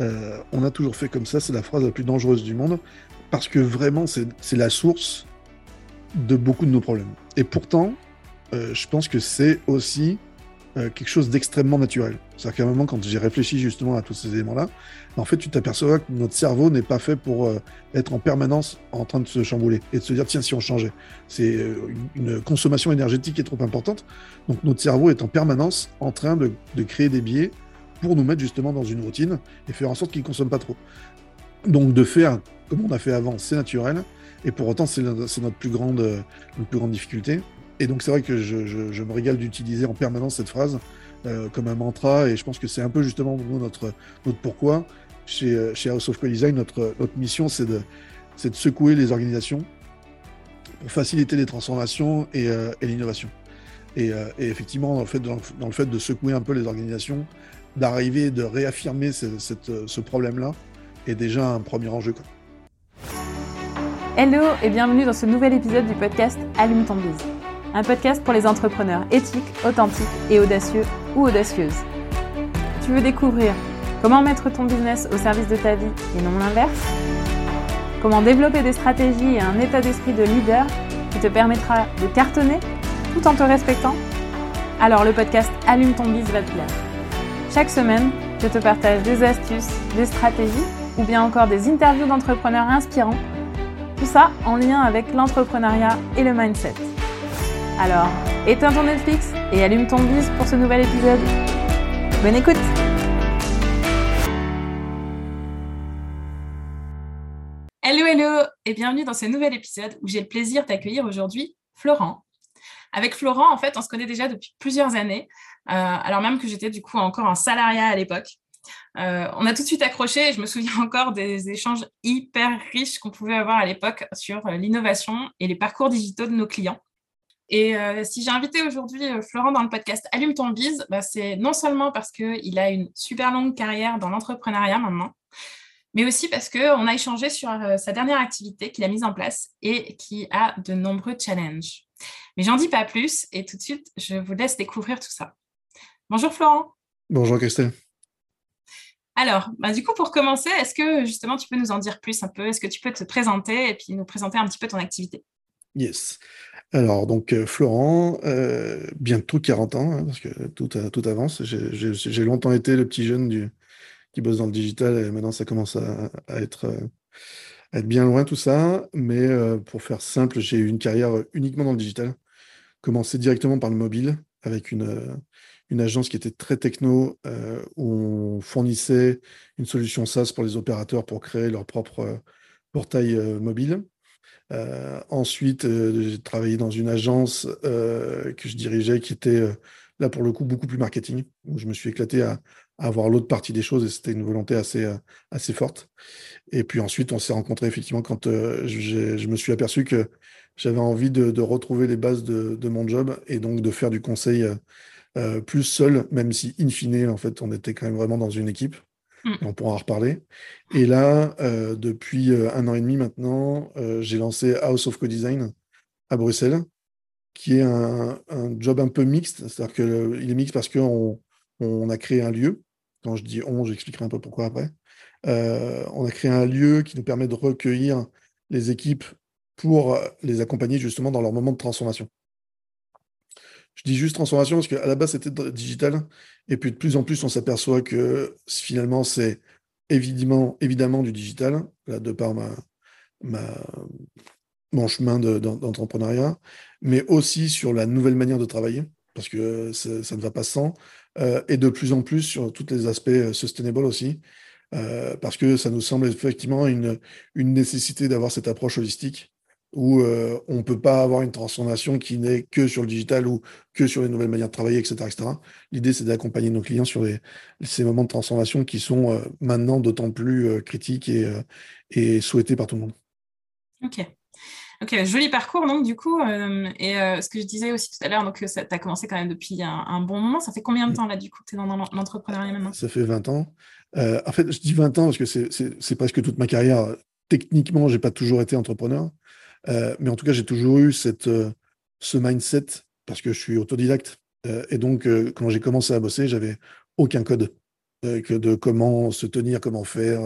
Euh, on a toujours fait comme ça, c'est la phrase la plus dangereuse du monde, parce que vraiment, c'est la source de beaucoup de nos problèmes. Et pourtant, euh, je pense que c'est aussi euh, quelque chose d'extrêmement naturel. C'est-à-dire qu'à un moment, quand j'ai réfléchi justement à tous ces éléments-là, en fait, tu t'aperçois que notre cerveau n'est pas fait pour être en permanence en train de se chambouler et de se dire, tiens, si on changeait. C'est une consommation énergétique qui est trop importante. Donc notre cerveau est en permanence en train de, de créer des biais pour nous mettre justement dans une routine et faire en sorte qu'ils ne consomment pas trop. Donc de faire comme on a fait avant, c'est naturel, et pour autant c'est notre, plus grande, notre plus grande difficulté. Et donc c'est vrai que je, me régale d'utiliser en permanence cette phrase euh, comme un mantra, et je pense que c'est un peu justement notre, notre pourquoi. Chez, chez House of Co-Design, notre, notre mission, c'est de, secouer les organisations pour faciliter les transformations et, euh, l'innovation. Et, euh, effectivement, dans le fait de secouer un peu les organisations, d'arriver, de réaffirmer ce, problème-là est déjà un premier enjeu. Hello et bienvenue dans ce nouvel épisode du podcast Allume ton bise. Un podcast pour les entrepreneurs éthiques, authentiques et audacieux ou audacieuses. Tu veux découvrir comment mettre ton business au service de ta vie et non l'inverse? Comment développer des stratégies et un état d'esprit de leader qui te permettra de cartonner tout en te respectant? Alors le podcast Allume ton bise va te plaire. Chaque semaine, je te partage des astuces, des stratégies ou bien encore des interviews d'entrepreneurs inspirants. Tout ça en lien avec l'entrepreneuriat et le mindset. Alors, éteins ton Netflix et allume ton bise pour ce nouvel épisode. Bonne écoute Hello, hello et bienvenue dans ce nouvel épisode où j'ai le plaisir d'accueillir aujourd'hui Florent. Avec Florent, en fait, on se connaît déjà depuis plusieurs années. Euh, alors même que j'étais du coup encore en salariat à l'époque. Euh, on a tout de suite accroché et je me souviens encore des échanges hyper riches qu'on pouvait avoir à l'époque sur euh, l'innovation et les parcours digitaux de nos clients. Et si j'ai invité aujourd'hui Florent dans le podcast Allume ton bise, bah, c'est non seulement parce qu'il a une super longue carrière dans l'entrepreneuriat maintenant, mais aussi parce qu'on a échangé sur sa dernière activité qu'il a mise en place et qui a de nombreux challenges. Mais j'en dis pas plus et tout de suite, je vous laisse découvrir tout ça. Bonjour Florent. Bonjour Christelle. Alors, bah, du coup, pour commencer, est-ce que justement tu peux nous en dire plus un peu? Est-ce que tu peux te présenter et puis nous présenter un petit peu ton activité? Yes. Alors, donc, euh, Florent, euh, bientôt 40 ans, hein, parce que tout, tout avance. J'ai longtemps été le petit jeune du, qui bosse dans le digital et maintenant ça commence à, être, euh, être, bien loin tout ça. Mais pour faire simple, j'ai eu une carrière uniquement dans le digital. Commencé directement par le mobile avec une, une agence qui était très techno, euh, où on fournissait une solution SaaS pour les opérateurs pour créer leur propre euh, portail euh, mobile. ensuite, j'ai travaillé dans une agence que je dirigeais qui était là pour le coup beaucoup plus marketing, où je me suis éclaté à, avoir l'autre partie des choses et c'était une volonté assez, assez forte. Et puis ensuite, on s'est rencontrés effectivement quand je me suis aperçu que j'avais envie de, retrouver les bases de, de, mon job et donc de faire du conseil euh, plus seul, même si in fine, en fait, on était quand même vraiment dans une équipe. Mm. on pourra en reparler. Et là, euh, depuis euh, un an et demi maintenant, j'ai lancé House of Co-Design à Bruxelles, qui est un, job un peu mixte. C'est-à-dire qu'il est mixte parce qu'on on a créé un lieu. Quand je dis on, j'expliquerai un peu pourquoi après. on a créé un lieu qui nous permet de recueillir les équipes pour les accompagner justement dans leur moment de transformation. Je dis juste transformation parce qu'à la base, c'était digital. Et puis de plus en plus, on s'aperçoit que finalement, c'est évidemment, du digital, là, de par mon chemin d'entrepreneuriat, mais aussi sur la nouvelle manière de travailler, parce que ça ne va pas sans, euh, et de plus en plus sur tous les aspects euh, sustainable aussi, euh, parce que ça nous semble effectivement une, une nécessité d'avoir cette approche holistique où on ne peut pas avoir une transformation qui n'est que sur le digital ou que sur les nouvelles manières de travailler, etc. L'idée, c'est d'accompagner nos clients sur ces moments de transformation qui sont maintenant d'autant plus critiques et, et, souhaités par tout le monde. Ok. Ok, joli parcours donc du coup. et ce que je disais aussi tout à l'heure, donc tu as commencé quand même depuis un, bon moment. Ça fait combien de temps là du coup tu es dans, l'entrepreneuriat maintenant? Ça fait 20 ans. en fait, je dis 20 ans parce que c'est presque toute ma carrière. Techniquement, j'ai pas toujours été entrepreneur. Euh, mais en tout cas, j'ai toujours eu cette, euh, ce mindset parce que je suis autodidacte. Euh, et donc, quand j'ai commencé à bosser, j'avais aucun code. Que de comment se tenir, comment faire,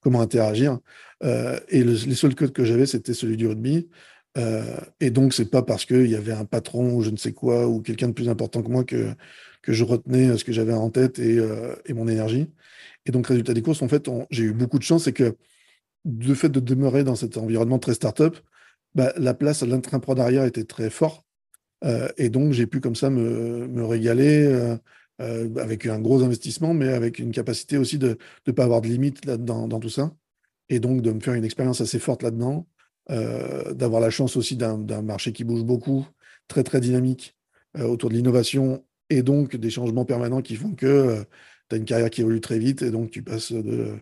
comment interagir. et les seuls codes que j'avais, c'était celui du rugby. et donc, c'est pas parce qu'il y avait un patron ou je ne sais quoi, ou quelqu'un de plus important que moi que, que je retenais ce que j'avais en tête et, et, mon énergie. Et donc, résultat des courses, en fait, j'ai eu beaucoup de chance, c'est que le fait de demeurer dans cet environnement très start-up, bah, la place à l'intrapreneuriat était très fort. Euh, et donc, j'ai pu comme ça me, me régaler euh, euh, avec un gros investissement, mais avec une capacité aussi de ne pas avoir de limite dans tout ça. Et donc, de me faire une expérience assez forte là-dedans, d'avoir la chance aussi d'un marché qui bouge beaucoup, très, très dynamique autour de l'innovation et donc des changements permanents qui font que tu as une carrière qui évolue très vite et donc tu passes de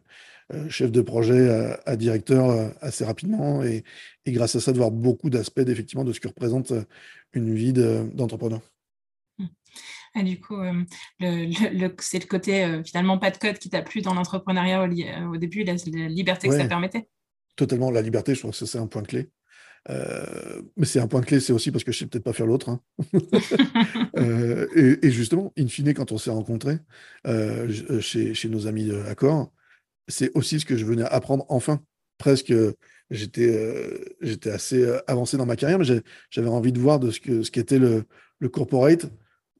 euh, chef de projet à, directeur euh, assez rapidement et, grâce à ça de voir beaucoup d'aspects effectivement de ce que représente euh, une vie d'entrepreneur. Du coup, c'est le côté finalement pas de code qui t'a plu dans l'entrepreneuriat au, début, la, liberté que ça permettait Totalement, la liberté, je pense que c'est un point clé. mais c'est un point clé, c'est aussi parce que je sais peut-être pas faire l'autre. Hein. et, justement, in fine, quand on s'est rencontrés chez, chez, nos amis Accor, c'est aussi ce que je venais apprendre enfin. Presque, j'étais euh, j'étais assez euh, avancé dans ma carrière, mais j'avais envie de voir de ce ce qu'était le, le corporate,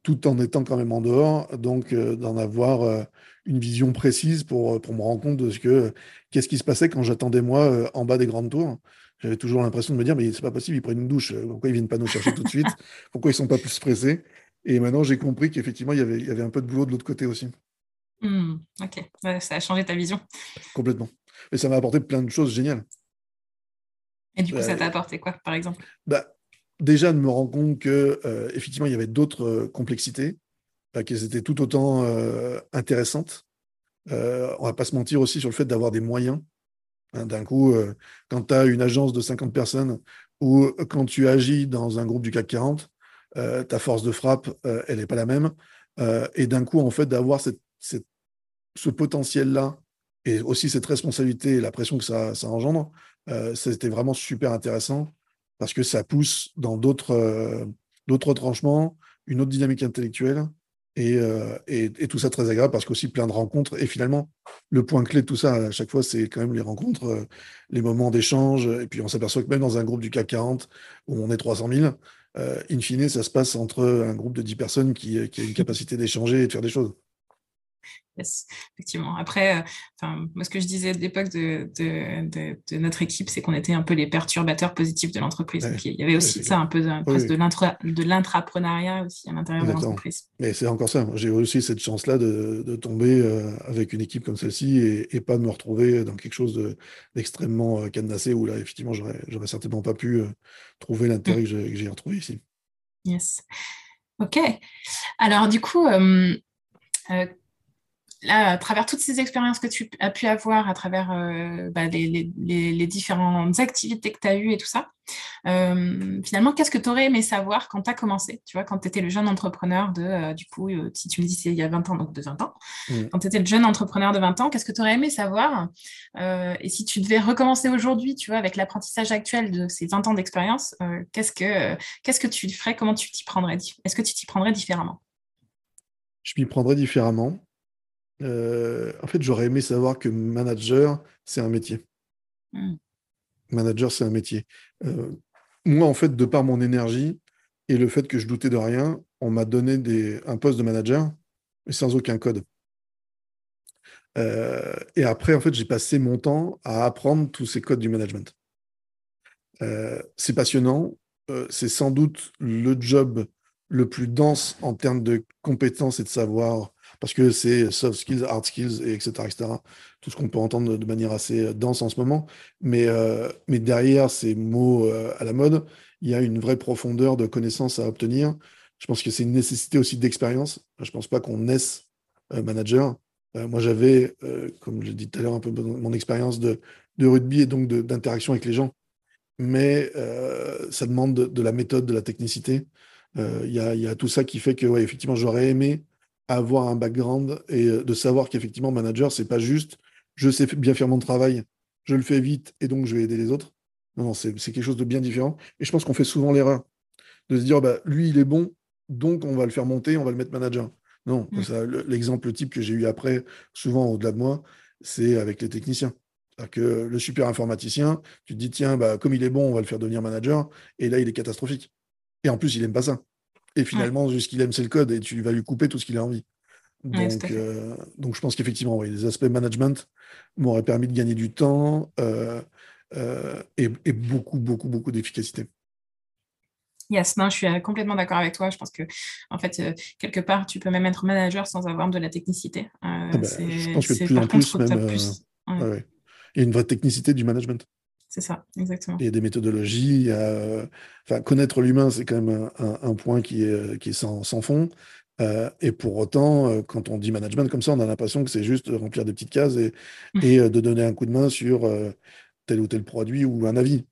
tout en étant quand même en dehors, donc euh, d'en avoir une vision précise pour, pour me rendre compte de ce que qu'est-ce qui se passait quand j'attendais moi en bas des grandes tours. J'avais toujours l'impression de me dire mais c'est pas possible, ils prennent une douche, pourquoi ils viennent pas nous chercher tout de suite, pourquoi ils sont pas plus pressés. Et maintenant j'ai compris qu'effectivement il y avait il y avait un peu de boulot de l'autre côté aussi. Mmh, ok, ça a changé ta vision. Complètement. Et ça m'a apporté plein de choses géniales. Et du coup, ça t'a apporté quoi, par exemple? bah, Déjà, de me rendre compte que euh, effectivement, il y avait d'autres euh, complexités, bah, qu'elles étaient tout autant euh, intéressantes. on va pas se mentir aussi sur le fait d'avoir des moyens. Hein, d'un coup, quand tu as une agence de 50 personnes ou quand tu agis dans un groupe du CAC 40, ta force de frappe, elle n'est pas la même. et d'un coup, en fait, d'avoir ce potentiel-là et aussi cette responsabilité et la pression que ça, ça engendre, euh, c'était vraiment super intéressant parce que ça pousse dans d'autres euh, d'autres tranchements, une autre dynamique intellectuelle et, euh, et, tout ça très agréable parce qu'aussi plein de rencontres. Et finalement, le point clé de tout ça, à chaque fois, c'est quand même les rencontres, les moments d'échange. Et puis on s'aperçoit que même dans un groupe du CAC 40 où on est 300 000, in fine, ça se passe entre un groupe de 10 personnes qui a une capacité d'échanger et de faire des choses. Yes, effectivement. Après, euh, enfin, moi, ce que je disais à l'époque de, de, notre équipe, c'est qu'on était un peu les perturbateurs positifs de l'entreprise. il y avait aussi ça, un peu de, de l'intrapreneuriat aussi à l'intérieur de l'entreprise. Mais c'est encore ça. J'ai aussi cette chance-là de, tomber euh, avec une équipe comme celle-ci et, pas de me retrouver dans quelque chose d'extrêmement euh, cadenassé où là, effectivement, j'aurais certainement pas pu trouver l'intérêt mmh. que j'ai retrouvé ici. Yes. OK. Alors, du coup, là, à travers toutes ces expériences que tu as pu avoir, à travers euh, bah, les, différentes activités que tu as eues et tout ça, euh, finalement, qu'est-ce que tu aurais aimé savoir quand tu as commencé Tu vois, quand tu étais le jeune entrepreneur de, euh, du coup, si tu me dis il y a 20 ans, donc de 20 ans, mmh. quand tu étais le jeune entrepreneur de 20 ans, qu'est-ce que tu aurais aimé savoir Et si tu devais recommencer aujourd'hui, tu vois, avec l'apprentissage actuel de ces 20 ans d'expérience, qu'est-ce que qu'est-ce que tu ferais Comment tu t'y prendrais Est-ce que tu t'y prendrais différemment? Je m'y prendrais différemment. Euh, en fait, j'aurais aimé savoir que manager, c'est un métier. Hmm. Manager, c'est un métier. Euh, moi, en fait, de par mon énergie et le fait que je doutais de rien, on m'a donné des, un poste de manager, mais sans aucun code. Euh, et après, en fait, j'ai passé mon temps à apprendre tous ces codes du management. c'est passionnant. c'est sans doute le job le plus dense en termes de compétences et de savoir parce que c'est soft skills, hard skills, et etc., etc. Tout ce qu'on peut entendre de manière assez euh, dense en ce moment. Mais, euh, mais derrière ces mots euh, à la mode, il y a une vraie profondeur de connaissances à obtenir. Je pense que c'est une nécessité aussi d'expérience. Je ne pense pas qu'on naisse manager. moi, j'avais, comme je l'ai dit tout à l'heure, un peu mon expérience de, de, rugby et donc d'interaction avec les gens. Mais ça demande de, la méthode, de la technicité. Il y, y, a, tout ça qui fait que, ouais, effectivement, j'aurais aimé avoir un background et euh, de savoir qu'effectivement, manager, c'est pas juste je sais bien faire mon travail, je le fais vite et donc je vais aider les autres. Non, non, c'est quelque chose de bien différent. Et je pense qu'on fait souvent l'erreur de se dire bah, lui, il est bon, donc on va le faire monter, on va le mettre manager. Non, mm. l'exemple type que j'ai eu après, souvent au-delà de moi, c'est avec les techniciens. que le super informaticien, tu te dis, tiens, bah, comme il est bon, on va le faire devenir manager, et là, il est catastrophique. Et en plus, il n'aime pas ça. Et finalement, juste ce qu'il aime, c'est le code, et tu vas lui couper tout ce qu'il a envie. Donc, euh, donc je pense qu'effectivement, oui, les aspects management m'auraient permis de gagner du temps euh, euh, et, beaucoup, beaucoup, beaucoup d'efficacité. Yes, non, je suis complètement d'accord avec toi. Je pense que, en fait, quelque part, tu peux même être manager sans avoir de la technicité. Ah bah, je pense que de plus en plus, même, il y a une vraie technicité du management. C'est ça, exactement. Il y a des méthodologies. Enfin, connaître l'humain, c'est quand même un, point qui est, qui est sans, sans fond. Euh, et pour autant, euh, quand on dit management comme ça, on a l'impression que c'est juste remplir des petites cases et, mmh. euh, de donner un coup de main sur tel ou tel produit ou un avis.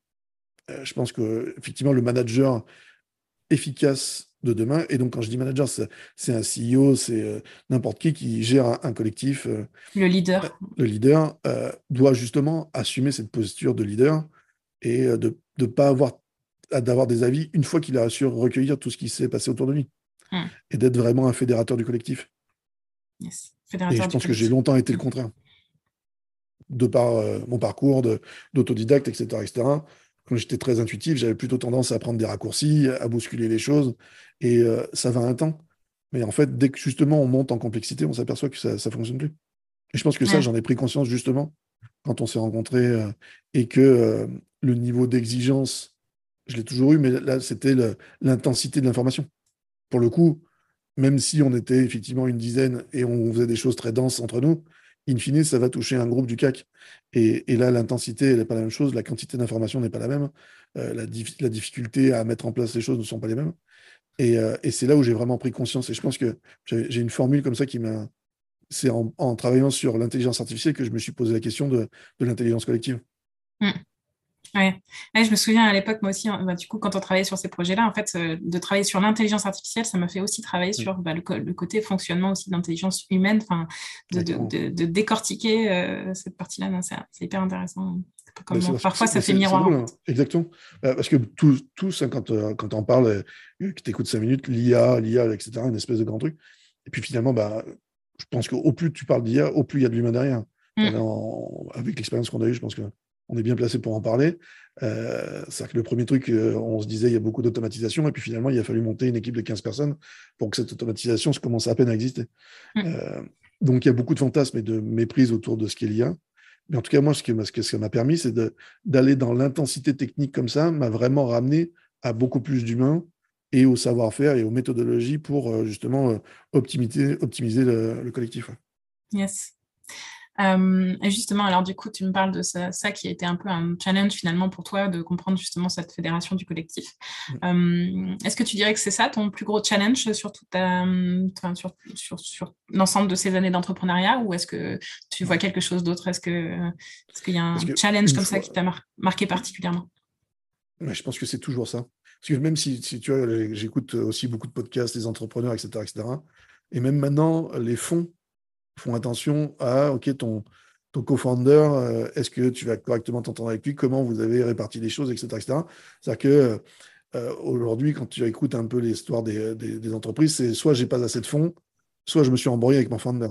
je pense que effectivement, le manager efficace de demain, et donc quand je dis manager, c'est un CEO, c'est n'importe qui qui gère un, collectif. le leader. le leader doit justement assumer cette posture de leader et de ne pas avoir d'avoir des avis une fois qu'il a su recueillir tout ce qui s'est passé autour de lui. Hmm. et d'être vraiment un fédérateur du collectif. et je pense que j'ai longtemps été le contraire. De par euh, mon parcours d'autodidacte, etc., etc., quand j'étais très intuitif, j'avais plutôt tendance à prendre des raccourcis, à bousculer les choses, et euh, ça va un temps. Mais en fait, dès que justement on monte en complexité, on s'aperçoit que ça ne fonctionne plus. Et je pense que ça, j'en ai pris conscience justement quand on s'est rencontrés euh, et que le niveau d'exigence, je l'ai toujours eu, mais là, c'était l'intensité de l'information pour le coup, même si on était effectivement une dizaine et on faisait des choses très denses entre nous, in fine, ça va toucher un groupe du CAC. Et, là, l'intensité, n'est pas la même chose, la quantité d'informations n'est pas la même, euh, la, difficulté à mettre en place les choses ne sont pas les mêmes. Euh, et, c'est là où j'ai vraiment pris conscience. Et je pense que j'ai une formule comme ça qui m'a. C'est en, travaillant sur l'intelligence artificielle que je me suis posé la question de, l'intelligence collective. Mmh. Ouais. je me souviens à l'époque, moi aussi, hein, bah, du coup, quand on travaillait sur ces projets-là, en fait, euh, de travailler sur l'intelligence artificielle, ça m'a fait aussi travailler sur bah, le, côté fonctionnement aussi d'intelligence humaine, enfin, de, de, décortiquer euh, cette partie-là. C'est hyper intéressant. Bah, parfois, ça fait miroir. Hein. exactement. parce que tous, tous hein, quand, euh, quand on parle, que tu écoutes cinq minutes, l'IA, l'IA, etc., une espèce de grand truc. Et puis finalement, bah, je pense qu'au plus tu parles d'IA, au plus il y a de l'humain derrière. Mmh. avec l'expérience qu'on a eue, je pense que on est bien placé pour en parler. Euh, c'est-à-dire que le premier truc, euh, on se disait, il y a beaucoup d'automatisation, et puis finalement, il a fallu monter une équipe de 15 personnes pour que cette automatisation se commence à peine à exister. Mm. Euh, donc, il y a beaucoup de fantasmes et de méprise autour de ce qu'il y a. Mais en tout cas, moi, ce que, ça m'a permis, c'est d'aller dans l'intensité technique comme ça, m'a vraiment ramené à beaucoup plus d'humains et au savoir-faire et aux méthodologies pour justement optimiser, optimiser le, le collectif. Yes. Euh, et justement, alors du coup, tu me parles de ça, qui a été un peu un challenge finalement pour toi de comprendre justement cette fédération du collectif. Mm. Euh, est-ce que tu dirais que c'est ça ton plus gros challenge sur, sur, sur, sur l'ensemble de ces années d'entrepreneuriat ou est-ce que tu vois quelque chose d'autre? Est-ce qu'il est y a un challenge comme ça qui t'a marqué particulièrement? Je pense que c'est toujours ça. Parce que même si, si tu vois, j'écoute aussi beaucoup de podcasts, des entrepreneurs, etc., etc. Et même maintenant, les fonds font attention à, OK, ton, ton co-founder, euh, est-ce que tu vas correctement t'entendre avec lui, comment vous avez réparti les choses, etc. etc. C'est-à-dire que euh, aujourd'hui, quand tu écoutes un peu l'histoire des, des, entreprises, c'est soit j'ai pas assez de fonds, soit je me suis embrouillé avec mon founder.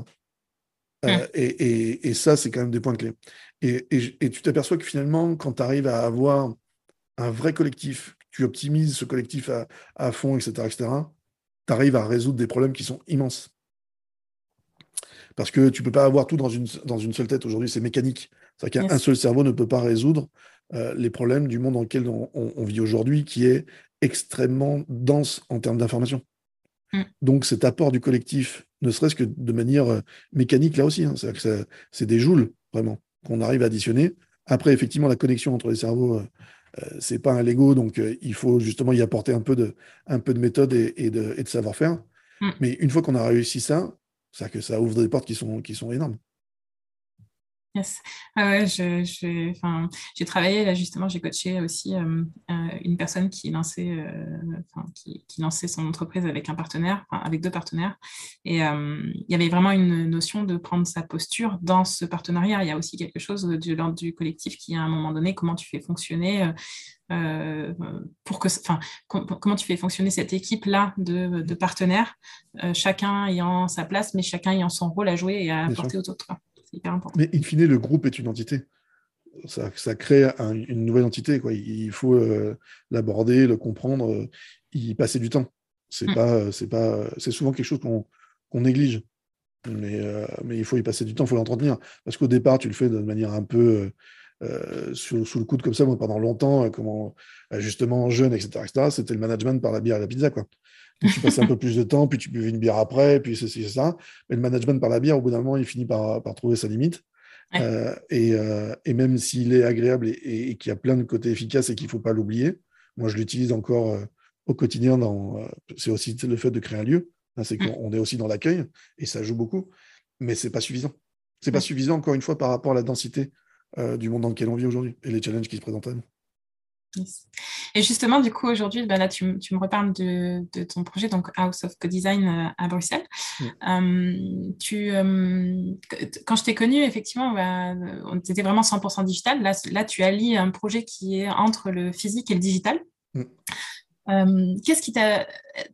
Euh, mmh. et, et, ça, c'est quand même des points clés. Et, et tu t'aperçois que finalement, quand tu arrives à avoir un vrai collectif, tu optimises ce collectif à, à fond, etc., etc., tu arrives à résoudre des problèmes qui sont immenses. Parce que tu ne peux pas avoir tout dans une, dans une seule tête. Aujourd'hui, c'est mécanique. C'est-à-dire qu'un seul cerveau ne peut pas résoudre euh, les problèmes du monde dans lequel on, vit aujourd'hui, qui est extrêmement dense en termes d'information. Mm. Donc cet apport du collectif, ne serait-ce que de manière euh, mécanique, là aussi, hein, c'est des joules, vraiment, qu'on arrive à additionner. Après, effectivement, la connexion entre les cerveaux, euh, c'est pas un Lego, donc il faut justement y apporter un peu de, un peu de méthode et, de, et de savoir-faire. Mm. Mais une fois qu'on a réussi ça, c'est-à-dire que ça ouvre des portes qui sont, qui sont énormes. Yes. j'ai travaillé là justement, j'ai coaché aussi euh, euh, une personne qui lançait, euh, qui, lançait son entreprise avec un partenaire, avec deux partenaires. Et il y avait vraiment une notion de prendre sa posture dans ce partenariat. Il y a aussi quelque chose de l'ordre du collectif qui, à un moment donné, comment tu fais fonctionner. Pour que, enfin, comment tu fais fonctionner cette équipe-là de, de, partenaires, chacun ayant sa place, mais chacun ayant son rôle à jouer et à apporter aux autres. Mais in fine, le groupe est une entité. Ça, ça crée une nouvelle entité. Quoi. Il faut euh, l'aborder, le comprendre, euh, y passer du temps. C'est mm. pas, c'est pas, c'est souvent quelque chose qu'on néglige. Mais, euh, mais il faut y passer du temps, il faut l'entretenir. Parce qu'au départ, tu le fais de manière un peu sous, sous, le coude comme ça. Moi, pendant longtemps, comment, justement, jeune, etc., etc., c'était le management par la bière et la pizza. Quoi tu passes un peu plus de temps, puis tu buvais une bière après, puis ceci, c'est ça. Mais le management par la bière, au bout d'un moment, il finit par, trouver sa limite. Euh, euh, et, même s'il est agréable et, qu'il y a plein de côtés efficaces et qu'il ne faut pas l'oublier, moi je l'utilise encore euh, au quotidien. c'est aussi le fait de créer un lieu. Hein, c'est qu'on est aussi dans l'accueil et ça joue beaucoup, mais c'est pas suffisant. C'est pas suffisant encore une fois par rapport à la densité du monde dans lequel on vit aujourd'hui et les challenges qui se présentent à nous. Et justement, du coup, aujourd'hui, ben là, tu, me reparles de, ton projet, donc House of Co-Design euh, à Bruxelles. Euh, tu, euh, quand je t'ai connu, effectivement, ben, on était vraiment 100% digital. Là, là, tu allies un projet qui est entre le physique et le digital. Mm. Euh, qu'est-ce qui t'a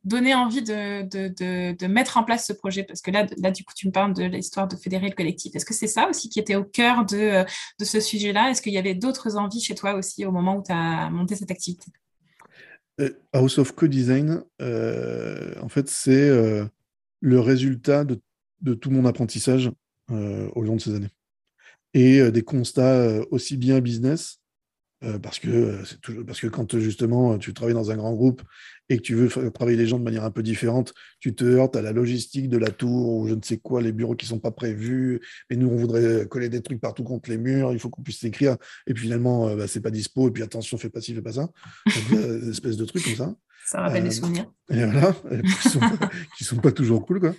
donné envie de, mettre en place ce projet? Parce que là, là, du coup, tu me parles de l'histoire de fédérer le collectif. Est-ce que c'est ça aussi qui était au cœur de, euh, ce sujet-là? Est-ce qu'il y avait d'autres envies chez toi aussi au moment où tu as monté cette activité? Euh, House of Co-Design, en fait, c'est le résultat de, tout mon apprentissage au long de ces années. Et des constats aussi bien business euh, parce que euh, toujours parce que quand justement tu travailles dans un grand groupe et que tu veux travailler les gens de manière un peu différente, tu te heurtes à la logistique de la tour ou je ne sais quoi, les bureaux qui sont pas prévus. Mais nous, on voudrait coller des trucs partout contre les murs. Il faut qu'on puisse s'écrire. Et puis finalement, euh, bah, c'est pas dispo. Et puis attention, fais pas ci, fais pas ça. Donc, espèce de trucs comme ça. Ça rappelle des souvenirs. Et voilà, qui sont, sont pas toujours cool, quoi.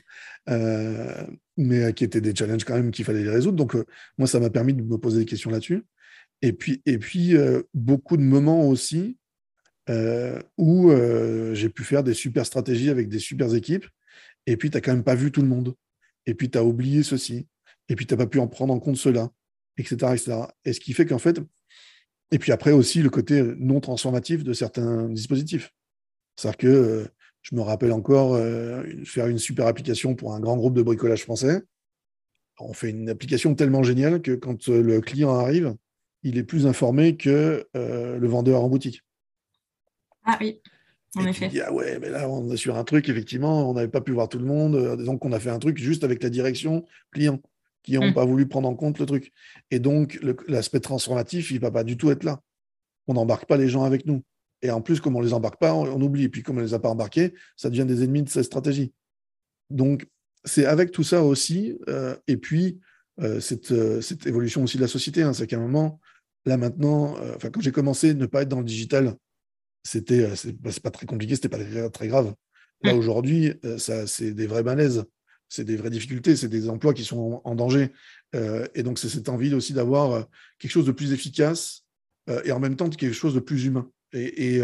mais qui étaient des challenges quand même qu'il fallait les résoudre. Donc moi, ça m'a permis de me poser des questions là-dessus. Et puis, et puis euh, beaucoup de moments aussi euh, où euh, j'ai pu faire des super stratégies avec des super équipes. Et puis, tu n'as quand même pas vu tout le monde. Et puis, tu as oublié ceci. Et puis, tu n'as pas pu en prendre en compte cela, etc. etc. Et ce qui fait qu'en fait, et puis après aussi le côté non transformatif de certains dispositifs. C'est-à-dire que je me rappelle encore faire une super application pour un grand groupe de bricolage français. On fait une application tellement géniale que quand le client arrive, il est plus informé que euh, le vendeur en boutique. Ah oui, en effet. ah ouais, mais là, on est sur un truc, effectivement, on n'avait pas pu voir tout le monde. Euh, donc, on a fait un truc juste avec la direction client qui n'ont hmm. pas voulu prendre en compte le truc. Et donc, l'aspect transformatif, il ne va pas du tout être là. On n'embarque pas les gens avec nous. Et en plus, comme on ne les embarque pas, on, oublie. Et puis, comme on ne les a pas embarqués, ça devient des ennemis de cette stratégie. Donc, c'est avec tout ça aussi. Euh, et puis, cette, cette, évolution aussi de la société. Hein, c'est qu'à un moment, Là maintenant, euh, quand j'ai commencé, ne pas être dans le digital, c'était, euh, c'est pas très compliqué, c'était pas très, grave. Là aujourd'hui, euh, ça, c'est des vrais malaises, c'est des vraies difficultés, c'est des emplois qui sont en, danger. et donc c'est cette envie aussi d'avoir quelque chose de plus efficace et en même temps quelque chose de plus humain. Et,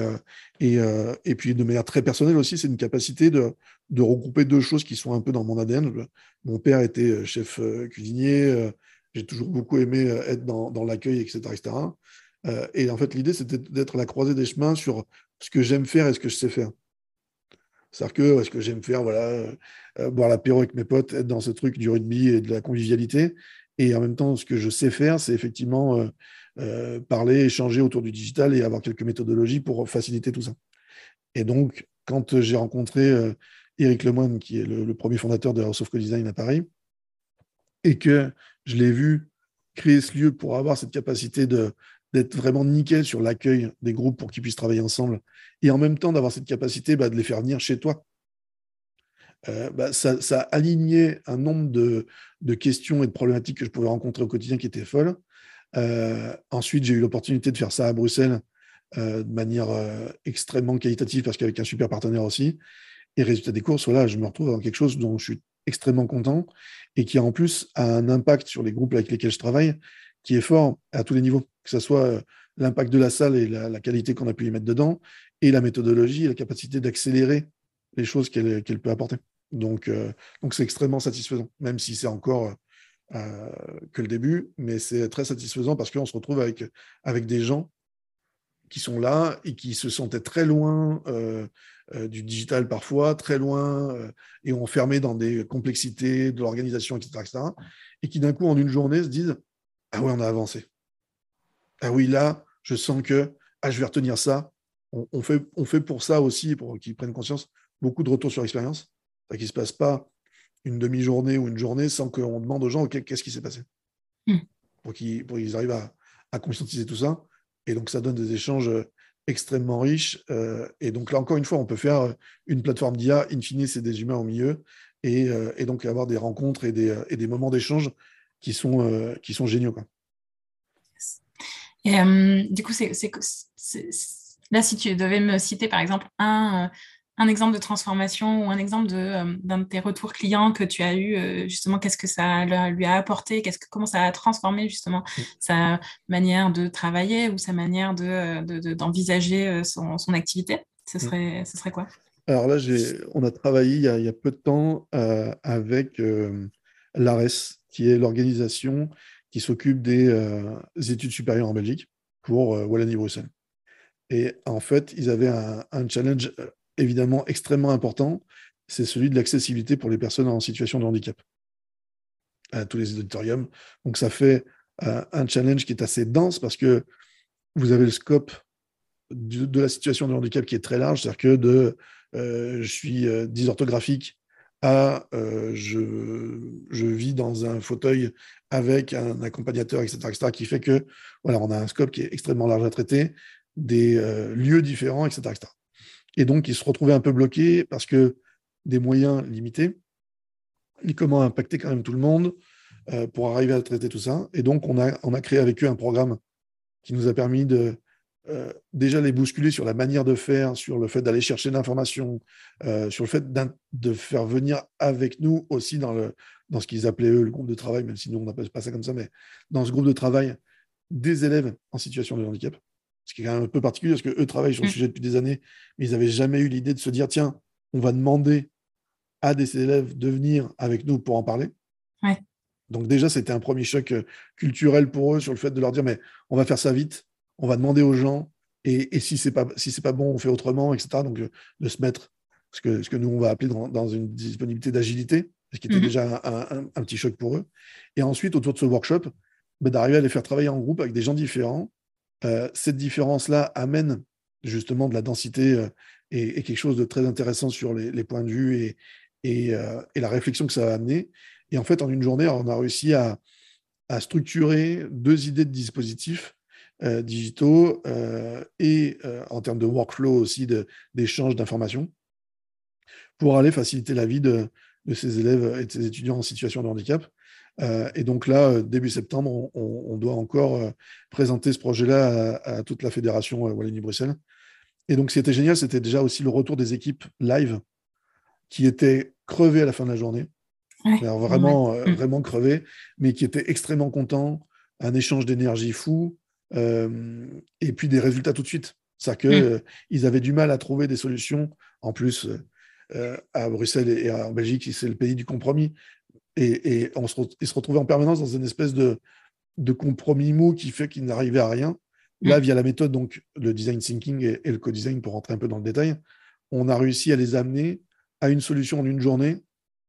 et, et, puis de manière très personnelle aussi, c'est une capacité de, de, regrouper deux choses qui sont un peu dans mon ADN. Mon père était chef cuisinier, j'ai toujours beaucoup aimé euh, être dans, dans l'accueil, etc. etc. Euh, et en fait, l'idée, c'était d'être la croisée des chemins sur ce que j'aime faire et ce que je sais faire. C'est-à-dire que ce que j'aime faire, voilà, euh, boire l'apéro avec mes potes, être dans ce truc du rugby et de la convivialité. Et en même temps, ce que je sais faire, c'est effectivement parler, échanger autour du digital et avoir quelques méthodologies pour faciliter tout ça. Et donc, quand j'ai rencontré Eric Lemoine, qui est le, le, premier fondateur de House of Co-Design à Paris, et que je l'ai vu créer ce lieu pour avoir cette capacité de d'être vraiment nickel sur l'accueil des groupes pour qu'ils puissent travailler ensemble, et en même temps d'avoir cette capacité bah, de les faire venir chez toi. Euh, bah, ça, ça alignait un nombre de, de, questions et de problématiques que je pouvais rencontrer au quotidien qui étaient folles. Euh, ensuite, j'ai eu l'opportunité de faire ça à Bruxelles euh, de manière extrêmement qualitative parce qu'avec un super partenaire aussi. Et résultat des courses, voilà, je me retrouve dans quelque chose dont je suis extrêmement content et qui en plus a un impact sur les groupes avec lesquels je travaille qui est fort à tous les niveaux, que ce soit euh, l'impact de la salle et la, qualité qu'on a pu y mettre dedans, et la méthodologie et la capacité d'accélérer les choses qu'elle peut apporter. Donc, euh, donc c'est extrêmement satisfaisant, même si c'est encore euh, que le début, mais c'est très satisfaisant parce qu'on se retrouve avec, avec des gens qui sont là et qui se sentaient très loin du digital parfois, très loin et enfermés dans des complexités de l'organisation, etc., etc., et qui d'un coup, en une journée, se disent Ah oui, on a avancé. Ah oui, là, je sens que ah, je vais retenir ça. On, fait, on fait pour ça aussi, pour qu'ils prennent conscience, beaucoup de retours sur expérience qu'il ne se passe pas une demi-journée ou une journée sans qu'on demande aux gens qu'est-ce qui s'est passé? Hmm. Pour qu'ils arrivent à, conscientiser tout ça. Et donc, ça donne des échanges extrêmement riches. Euh, et donc, là, encore une fois, on peut faire une plateforme d'IA. In fine, c'est des humains au milieu. Et, euh, donc, avoir des rencontres et des, et des moments d'échange qui, sont euh, qui sont géniaux. Quoi. Et, du coup, c'est là, si tu devais me citer, par exemple, un un exemple de transformation ou un exemple euh, d'un de, tes retours clients que tu as eu, euh, justement, qu'est-ce que ça lui a apporté, qu'est-ce que, comment ça a transformé justement mm. sa manière de travailler ou sa manière d'envisager de, son, son, activité? Ce mm. serait, ce serait quoi? Alors là, on a travaillé il y a, peu de temps euh, avec l'ARES, qui est l'organisation qui s'occupe des études supérieures en Belgique pour Wallonie-Bruxelles. Et en fait, ils avaient un, un challenge évidemment extrêmement important, c'est celui de l'accessibilité pour les personnes en situation de handicap à tous les auditoriums. Donc ça fait euh, un challenge qui est assez dense parce que vous avez le scope de, la situation de handicap qui est très large, c'est-à-dire que de euh, je suis euh, dysorthographique à je, vis dans un fauteuil avec un accompagnateur, etc., etc., qui fait que voilà, on a un scope qui est extrêmement large à traiter, des lieux différents, etc., etc. Et donc, ils se retrouvaient un peu bloqués parce que des moyens limités. Comment impacter quand même tout le monde euh, pour arriver à traiter tout ça? Et donc, on a, on créé avec eux un programme qui nous a permis de euh, déjà les bousculer sur la manière de faire, sur le fait d'aller chercher l'information, euh, sur le fait de faire venir avec nous aussi dans, le, dans ce qu'ils appelaient eux le groupe de travail, même si nous on n'appelle pas ça comme ça, mais dans ce groupe de travail, des élèves en situation de handicap ce qui est quand même un peu particulier parce qu'eux travaillent sur le mm. sujet depuis des années, mais ils n'avaient jamais eu l'idée de se dire tiens, on va demander à des élèves de venir avec nous pour en parler. Donc déjà, c'était un premier choc euh, culturel pour eux sur le fait de leur dire mais on va faire ça vite, on va demander aux gens et, si c'est pas si c'est pas bon, on fait autrement, etc. Donc de se mettre ce que ce que nous on va appeler dans, une disponibilité d'agilité, ce qui était mm-hmm. déjà un, petit choc pour eux. Et ensuite autour de ce workshop, bah, d'arriver à les faire travailler en groupe avec des gens différents euh, cette différence-là amène justement de la densité euh, et, quelque chose de très intéressant sur les, points de vue euh, et, la réflexion que ça va amener. Et en fait, en une journée, on a réussi à, structurer deux idées de dispositifs digitaux et en termes de workflow aussi d'échange d'informations pour aller faciliter la vie de, de ces élèves et de ces étudiants en situation de handicap. Euh, et donc là, euh, début septembre, on, doit encore euh, présenter ce projet-là à, toute la fédération Wallonie-Bruxelles. Et donc, ce qui était génial, c'était déjà aussi le retour des équipes live qui étaient crevées à la fin de la journée. vraiment, vraiment crevées, mais qui étaient extrêmement contents, un échange d'énergie fou, et puis des résultats tout de suite. C'est-à-dire qu'ils mm. avaient du mal à trouver des solutions. En plus, à Bruxelles et en Belgique, c'est le pays du compromis et, on se, ils se retrouvaient en permanence dans une espèce de, de compromis mou qui fait qu'ils n'arrivaient à rien. Là, mm. via la méthode, donc le design thinking et, le co-design, pour rentrer un peu dans le détail, on a réussi à les amener à une solution en une journée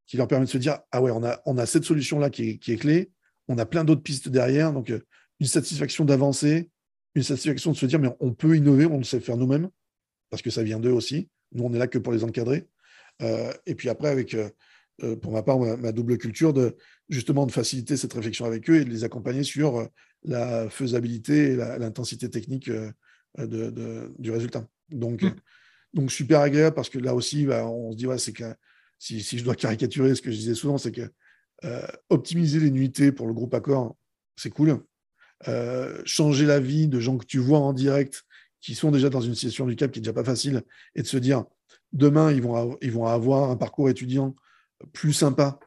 qui leur permet de se dire Ah ouais, on a, on a cette solution-là qui est, qui est clé, on a plein d'autres pistes derrière, donc euh, une satisfaction d'avancer, une satisfaction de se dire Mais on peut innover, on le sait faire nous-mêmes, parce que ça vient d'eux aussi. Nous, on est là que pour les encadrer. Euh, et puis après, avec. Euh, euh, pour ma part, ma, double culture, de justement de faciliter cette réflexion avec eux et de les accompagner sur euh, la faisabilité et l'intensité technique euh, de, du résultat. Donc, mm. donc, super agréable parce que là aussi, bah, on se dit, ouais, c'est que si, si, je dois caricaturer ce que je disais souvent, c'est que optimiser les nuitées pour le groupe Accord, c'est cool. changer la vie de gens que tu vois en direct qui sont déjà dans une situation du cap qui est déjà pas facile et de se dire demain ils vont, ils vont avoir un parcours étudiant plus sympa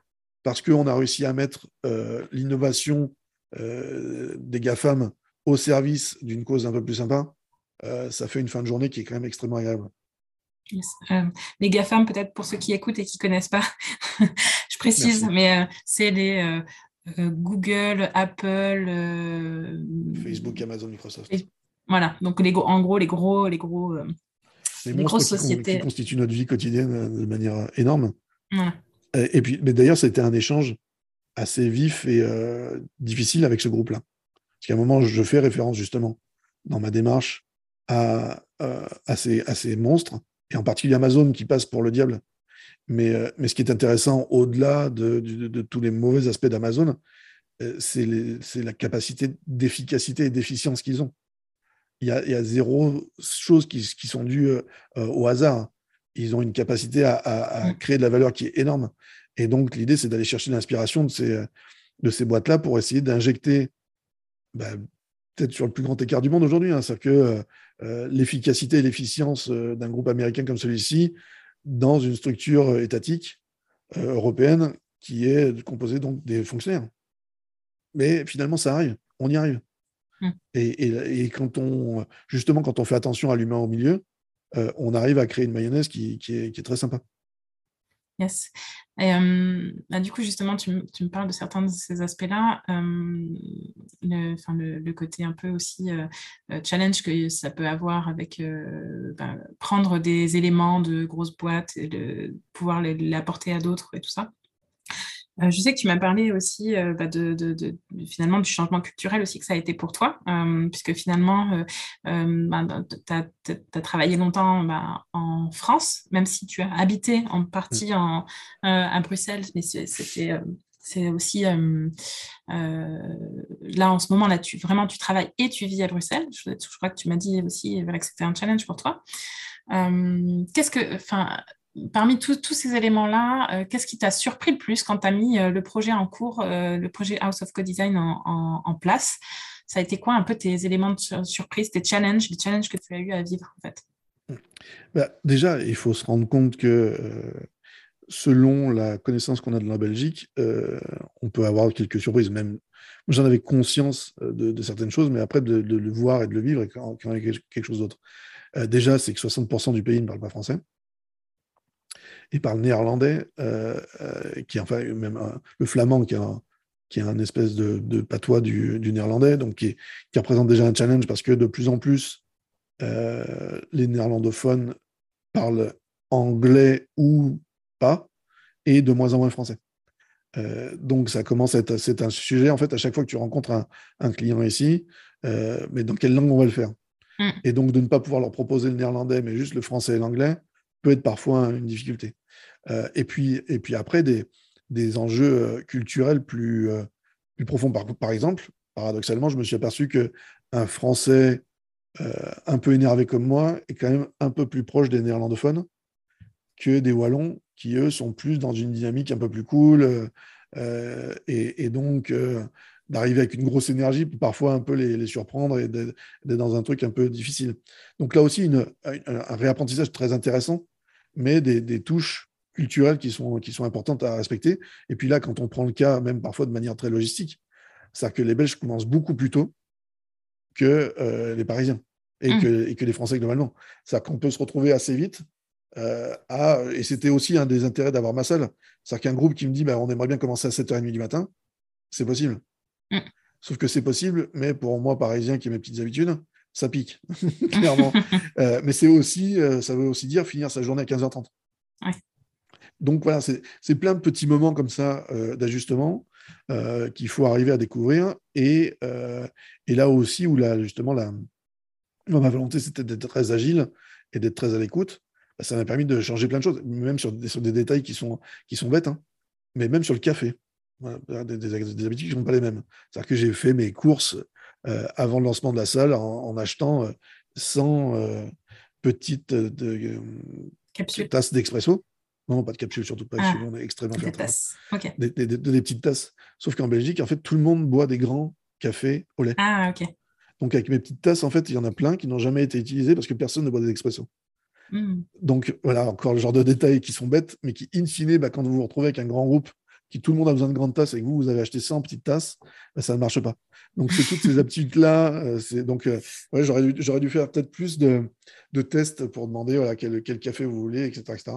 parce qu'on a réussi à mettre l'innovation des GAFAM au service d'une cause un peu plus sympa, ça fait une fin de journée qui est quand même extrêmement agréable. les GAFAM, peut-être pour ceux qui écoutent et qui ne connaissent pas, je précise, mais c'est les Google, Apple, Facebook, Amazon, Microsoft. Voilà, donc les, en gros, les gros, les gros, euh, les, grosses sociétés qui constituent notre vie quotidienne euh, de manière énorme. Et, puis, mais d'ailleurs, c'était un échange assez vif et euh, difficile avec ce groupe-là. Parce qu'à un moment, je fais référence justement dans ma démarche à, à, ces, monstres, et en particulier Amazon qui passe pour le diable. Mais, mais ce qui est intéressant au-delà de, tous les mauvais aspects d'Amazon, c'est la capacité d'efficacité et d'efficience qu'ils ont il y, a, zéro chose qui, sont dues euh, au hasard. Ils ont une capacité à, mm. créer de la valeur qui est énorme. Et donc, l'idée, c'est d'aller chercher l'inspiration de ces, de ces boîtes-là pour essayer d'injecter, bah, peut-être sur le plus grand écart du monde aujourd'hui, hein, c'est-à-dire que euh, euh, l'efficacité et l'efficience d'un groupe américain comme celui-ci dans une structure étatique européenne qui est composée donc des fonctionnaires. Mais finalement, ça arrive, on y arrive. Mmh. Et, quand on, justement, quand on fait attention à l'humain au milieu, euh, on arrive à créer une mayonnaise qui, est, très sympa. Yes. Et, bah, du coup, justement, tu, me parles de certains de ces aspects-là. le, côté un peu aussi euh, euh, challenge que ça peut avoir avec bah, prendre des éléments de grosses boîtes et pouvoir les apporter à d'autres et tout ça. Euh, je sais que tu m'as parlé aussi euh, bah, de, finalement du changement culturel aussi que ça a été pour toi, euh, puisque finalement, bah, tu as, travaillé longtemps bah, en France, même si tu as habité en partie mmh. à Bruxelles, mais c'était c'est aussi là en ce moment là tu vraiment tu travailles et tu vis à Bruxelles je, crois que tu m'as dit aussi que c'était un challenge pour toi qu'est-ce que enfin parmi tous ces éléments-là, euh, qu'est-ce qui t'a surpris le plus quand tu as mis euh, le projet en cours, euh, le projet House of Co-Design en, place? Ça a été quoi un peu tes éléments de surprise, tes challenges, les challenges que tu as eu à vivre en fait? Bah, Déjà, il faut se rendre compte que selon la connaissance qu'on a de la Belgique, on peut avoir quelques surprises. Même j'en avais conscience de, certaines choses, mais après de, le voir et de le vivre, quand, quand il y a quelque chose d'autre. déjà, c'est que 60% du pays ne parle pas français il parle néerlandais, euh, euh, qui enfin même le flamand qui est un, qui est un espèce de, patois du, néerlandais, donc qui, représente déjà un challenge parce que de plus en plus euh, les néerlandophones parlent anglais ou pas, et de moins en moins français. donc ça commence à être c'est un sujet en fait à chaque fois que tu rencontres un, client ici, mais dans quelle langue on va le faire? Mm. Et donc de ne pas pouvoir leur proposer le néerlandais, mais juste le français et l'anglais, peut être parfois une difficulté. Euh, et, puis, et puis après, des, des enjeux euh, culturels plus, euh, plus profonds. Par, exemple, paradoxalement, je me suis aperçu qu'un Français un peu énervé comme moi est quand même un peu plus proche des néerlandophones que des Wallons, qui eux sont plus dans une dynamique un peu plus cool. et, donc, d'arriver avec une grosse énergie peut parfois un peu les, surprendre et d'être dans un truc un peu difficile. Donc là aussi, un réapprentissage très intéressant, mais des, touches culturelles qui sont, qui sont importantes à respecter. Et puis là, quand on prend le cas, même parfois de manière très logistique, c'est-à-dire que les Belges commencent beaucoup plus tôt que euh, les Parisiens et, mmh. que, et, que, les Français globalement. C'est-à-dire qu'on peut se retrouver assez vite euh, à, et c'était aussi un des intérêts d'avoir ma salle, c'est-à-dire qu'un groupe qui me dit bah, on aimerait bien commencer à 7h30 du matin, c'est possible. Mm. Sauf que c'est possible, mais pour moi, parisien qui a mes petites habitudes, ça pique, clairement. Euh, mais c'est aussi, euh, ça veut aussi dire finir sa journée à 15h30. Donc voilà, c'est plein de petits moments comme ça euh, d'ajustement qu'il faut arriver à découvrir. Et, et là aussi, où là, justement, la, ma volonté, c'était d'être très agile et d'être très à l'écoute. Bah, ça m'a permis de changer plein de choses, même sur des, sur des détails qui sont, qui sont bêtes, hein. mais même sur le café des, habitudes qui ne sont pas les mêmes. C'est-à-dire que j'ai fait mes courses avant le lancement de la salle en, achetant 100 euh, euh, petites de, tasses d'expresso. Non, pas de capsules, surtout pas. Ah, on est extrêmement Des tasses. Des, petites tasses. Sauf qu'en Belgique, en fait, tout le monde boit des grands cafés au lait. Ah, ok. Donc, avec mes petites tasses, en fait, il y en a plein qui n'ont jamais été utilisées parce que personne ne boit des expressos. Mm. Donc voilà, encore le genre de détails qui sont bêtes, mais qui, in fine, bah, quand vous vous retrouvez avec un grand groupe, qui tout le monde a besoin de grandes tasses et que vous, vous avez acheté 100 petites tasses, bah, ça ne marche pas. Donc c'est toutes ces aptitudes-là. euh, c'est donc euh, ouais, j'aurais dû, j'aurais dû faire peut-être plus de, de tests pour demander voilà, quel, quel café vous voulez, etc. etc.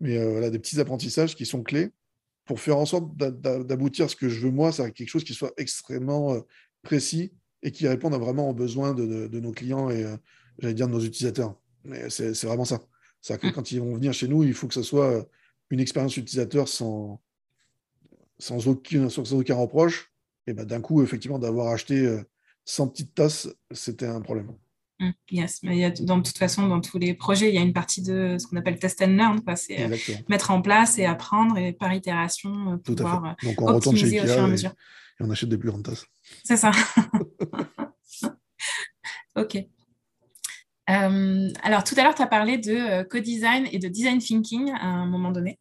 Mais euh, voilà, des petits apprentissages qui sont clés pour faire en sorte d'a- d'a- d'aboutir à ce que je veux moi, c'est quelque chose qui soit extrêmement euh, précis et qui réponde à vraiment aux besoins de, de- de nos clients et, j'allais dire, de nos utilisateurs. Mais c'est c'est vraiment ça. C'est-à-dire que Mm. quand ils vont venir chez nous, il faut que ce soit une expérience utilisateur sans, sans, aucun, sans aucun reproche. Et ben, d'un coup, effectivement, d'avoir acheté euh, 100 petites tasses, c'était un problème. Mm, Yes, mais il y a, dans, de toute façon, dans tous les projets, il y a une partie de ce qu'on appelle test and learn. quoi. C'est euh, mettre en place et apprendre et par itération, euh, Tout pouvoir euh, à fait. Donc, on retourne chez optimiser au fur et à Ikea mesure. et on achète des plus grandes tasses. C'est ça. ok. Euh, alors, tout à l'heure, tu as parlé de euh, co-design et de design thinking à un moment donné.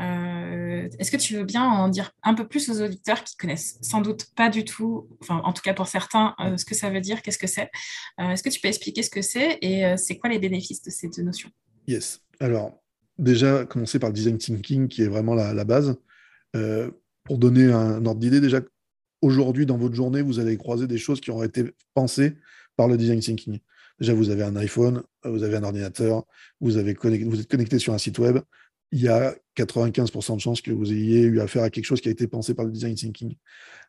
Euh, Est-ce que tu veux bien en dire un peu plus aux auditeurs qui connaissent sans doute pas du tout, enfin, en tout cas pour certains, euh, ce que ça veut dire, qu'est-ce que c'est Euh, Est-ce que tu peux expliquer ce que c'est et c'est quoi les bénéfices de ces deux notions? Yes. Alors, déjà, commencer par le design thinking, qui est vraiment la, la base. Pour donner un ordre d'idée, déjà, aujourd'hui, dans votre journée, vous allez croiser des choses qui ont été pensées par le design thinking. Déjà, vous avez un iPhone, vous avez un ordinateur, vous, avez connecté, vous êtes connecté sur un site web. Il y a 95% de chances que vous ayez eu affaire à quelque chose qui a été pensé par le design thinking.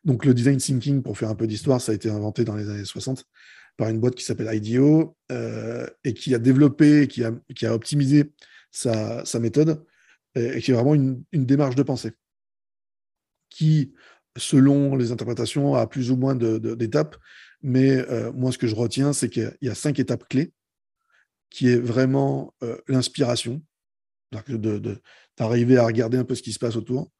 Donc, le design thinking, pour faire un peu d'histoire, ça a été inventé dans les années 60 par une boîte qui s'appelle IDEO euh, et qui a développé, qui a, optimisé sa, méthode et, qui est vraiment une, démarche de pensée qui, selon les interprétations, a plus ou moins d'étapes. Mais euh, moi, ce que je retiens, c'est qu'il y a- il y a cinq étapes clés, qui est vraiment euh, l'inspiration, c'est-à-dire que de- de- d'arriver à regarder un peu ce qui se passe autour,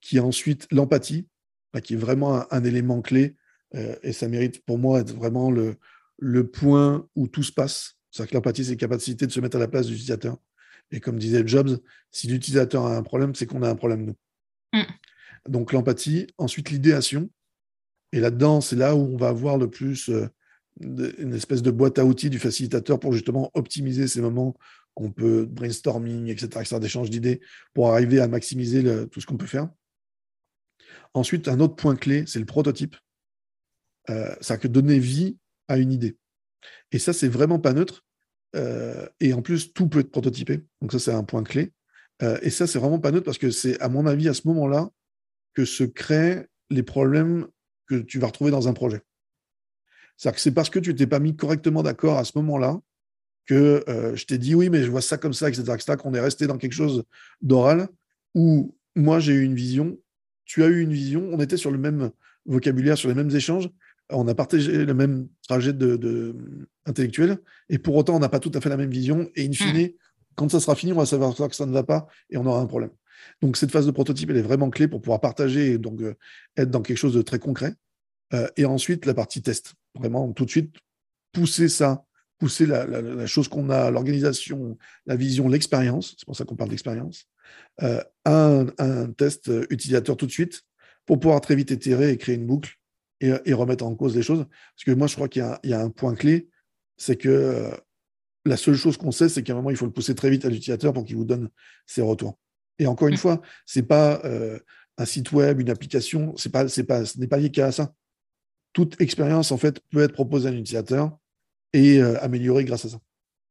qui est ensuite l'empathie, bah, qui est vraiment un, un élément clé, euh, et ça mérite pour moi être vraiment le, le point où tout se passe. C'est-à-dire que l'empathie, c'est la capacité de se mettre à la place de l'utilisateur. Et comme disait Jobs, si l'utilisateur a un problème, c'est qu'on a un problème nous. Mm. Donc l'empathie, ensuite l'idéation. Et là-dedans, c'est là où on va avoir le plus euh, une espèce de boîte à outils du facilitateur pour justement optimiser ces moments qu'on peut brainstorming, etc., etc., d'échange d'idées pour arriver à maximiser tout ce qu'on peut faire. Ensuite, un autre point clé, c'est le prototype. Euh, C'est-à-dire que donner vie à une idée. Et ça, c'est vraiment pas neutre. Euh, et en plus, tout peut être prototypé. Donc ça, c'est un point clé. Euh, et ça, c'est vraiment pas neutre parce que c'est, à mon avis, à ce moment-là, que se créent les problèmes que tu vas retrouver dans un projet. C'est-à-dire que c'est parce que tu t'es pas mis correctement d'accord à ce moment-là que euh, je t'ai dit oui, mais je vois ça comme ça, etc., etc., qu'on est resté dans quelque chose d'oral où moi j'ai eu une vision, tu as eu une vision, on était sur le même vocabulaire, sur les mêmes échanges, on a partagé le même trajet de, de- intellectuel, et pour autant on n'a pas tout à fait la même vision, et in fine, quand ça sera fini, on va savoir que ça ne va pas, et on aura un problème. Donc cette phase de prototype, elle est vraiment clé pour pouvoir partager et donc euh, être dans quelque chose de très concret. Euh, et ensuite, la partie test. Vraiment, tout de suite, pousser ça, pousser la, la- la chose qu'on a, l'organisation, la vision, l'expérience, c'est pour ça qu'on parle d'expérience, euh, un, un test utilisateur tout de suite pour pouvoir très vite itérer et créer une boucle et, et remettre en cause les choses. Parce que moi, je crois qu'il y a, il y a un point clé, c'est que euh, la seule chose qu'on sait, c'est qu'à un moment, il faut le pousser très vite à l'utilisateur pour qu'il vous donne ses retours. Et encore une Mm. fois, c'est pas euh, un site web, une application, c'est pas, c'est pas, ce n'est pas lié qu'à ça. Toute expérience, en fait, peut être proposée à un utilisateur et euh, améliorée grâce à ça.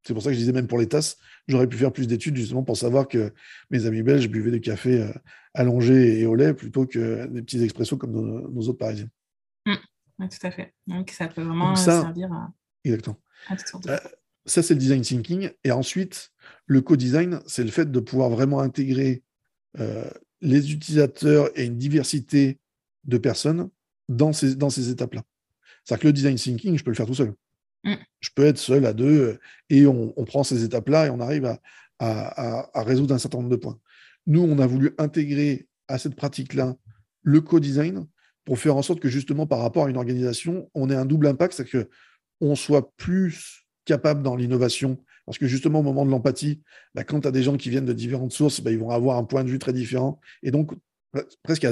C'est pour ça que je disais, même pour les tasses, j'aurais pu faire plus d'études justement pour savoir que mes amis belges buvaient des cafés euh, allongés et au lait plutôt que des petits expressos comme nos, nos autres parisiens. Oui, tout à fait. Donc, ça peut vraiment Donc ça- euh, servir à, Exactement. à toutes sortes de Euh, Ça, c'est le design thinking. Et ensuite, le co-design, c'est le fait de pouvoir vraiment intégrer euh, les utilisateurs et une diversité de personnes dans ces, dans ces étapes-là. C'est-à-dire que le design thinking, je peux le faire tout seul. Mm. Je peux être seul à deux euh, et on, prend ces étapes-là et on arrive à, résoudre un certain nombre de points. Nous, on a voulu intégrer à cette pratique-là le co-design pour faire en sorte que justement par rapport à une organisation, on ait un double impact, c'est-à-dire qu'on soit plus capable dans l'innovation. Parce que justement, au moment de l'empathie, bah, quand tu as des gens qui viennent de différentes sources, bah, ils vont avoir un point de vue très différent. Et donc, pre- presque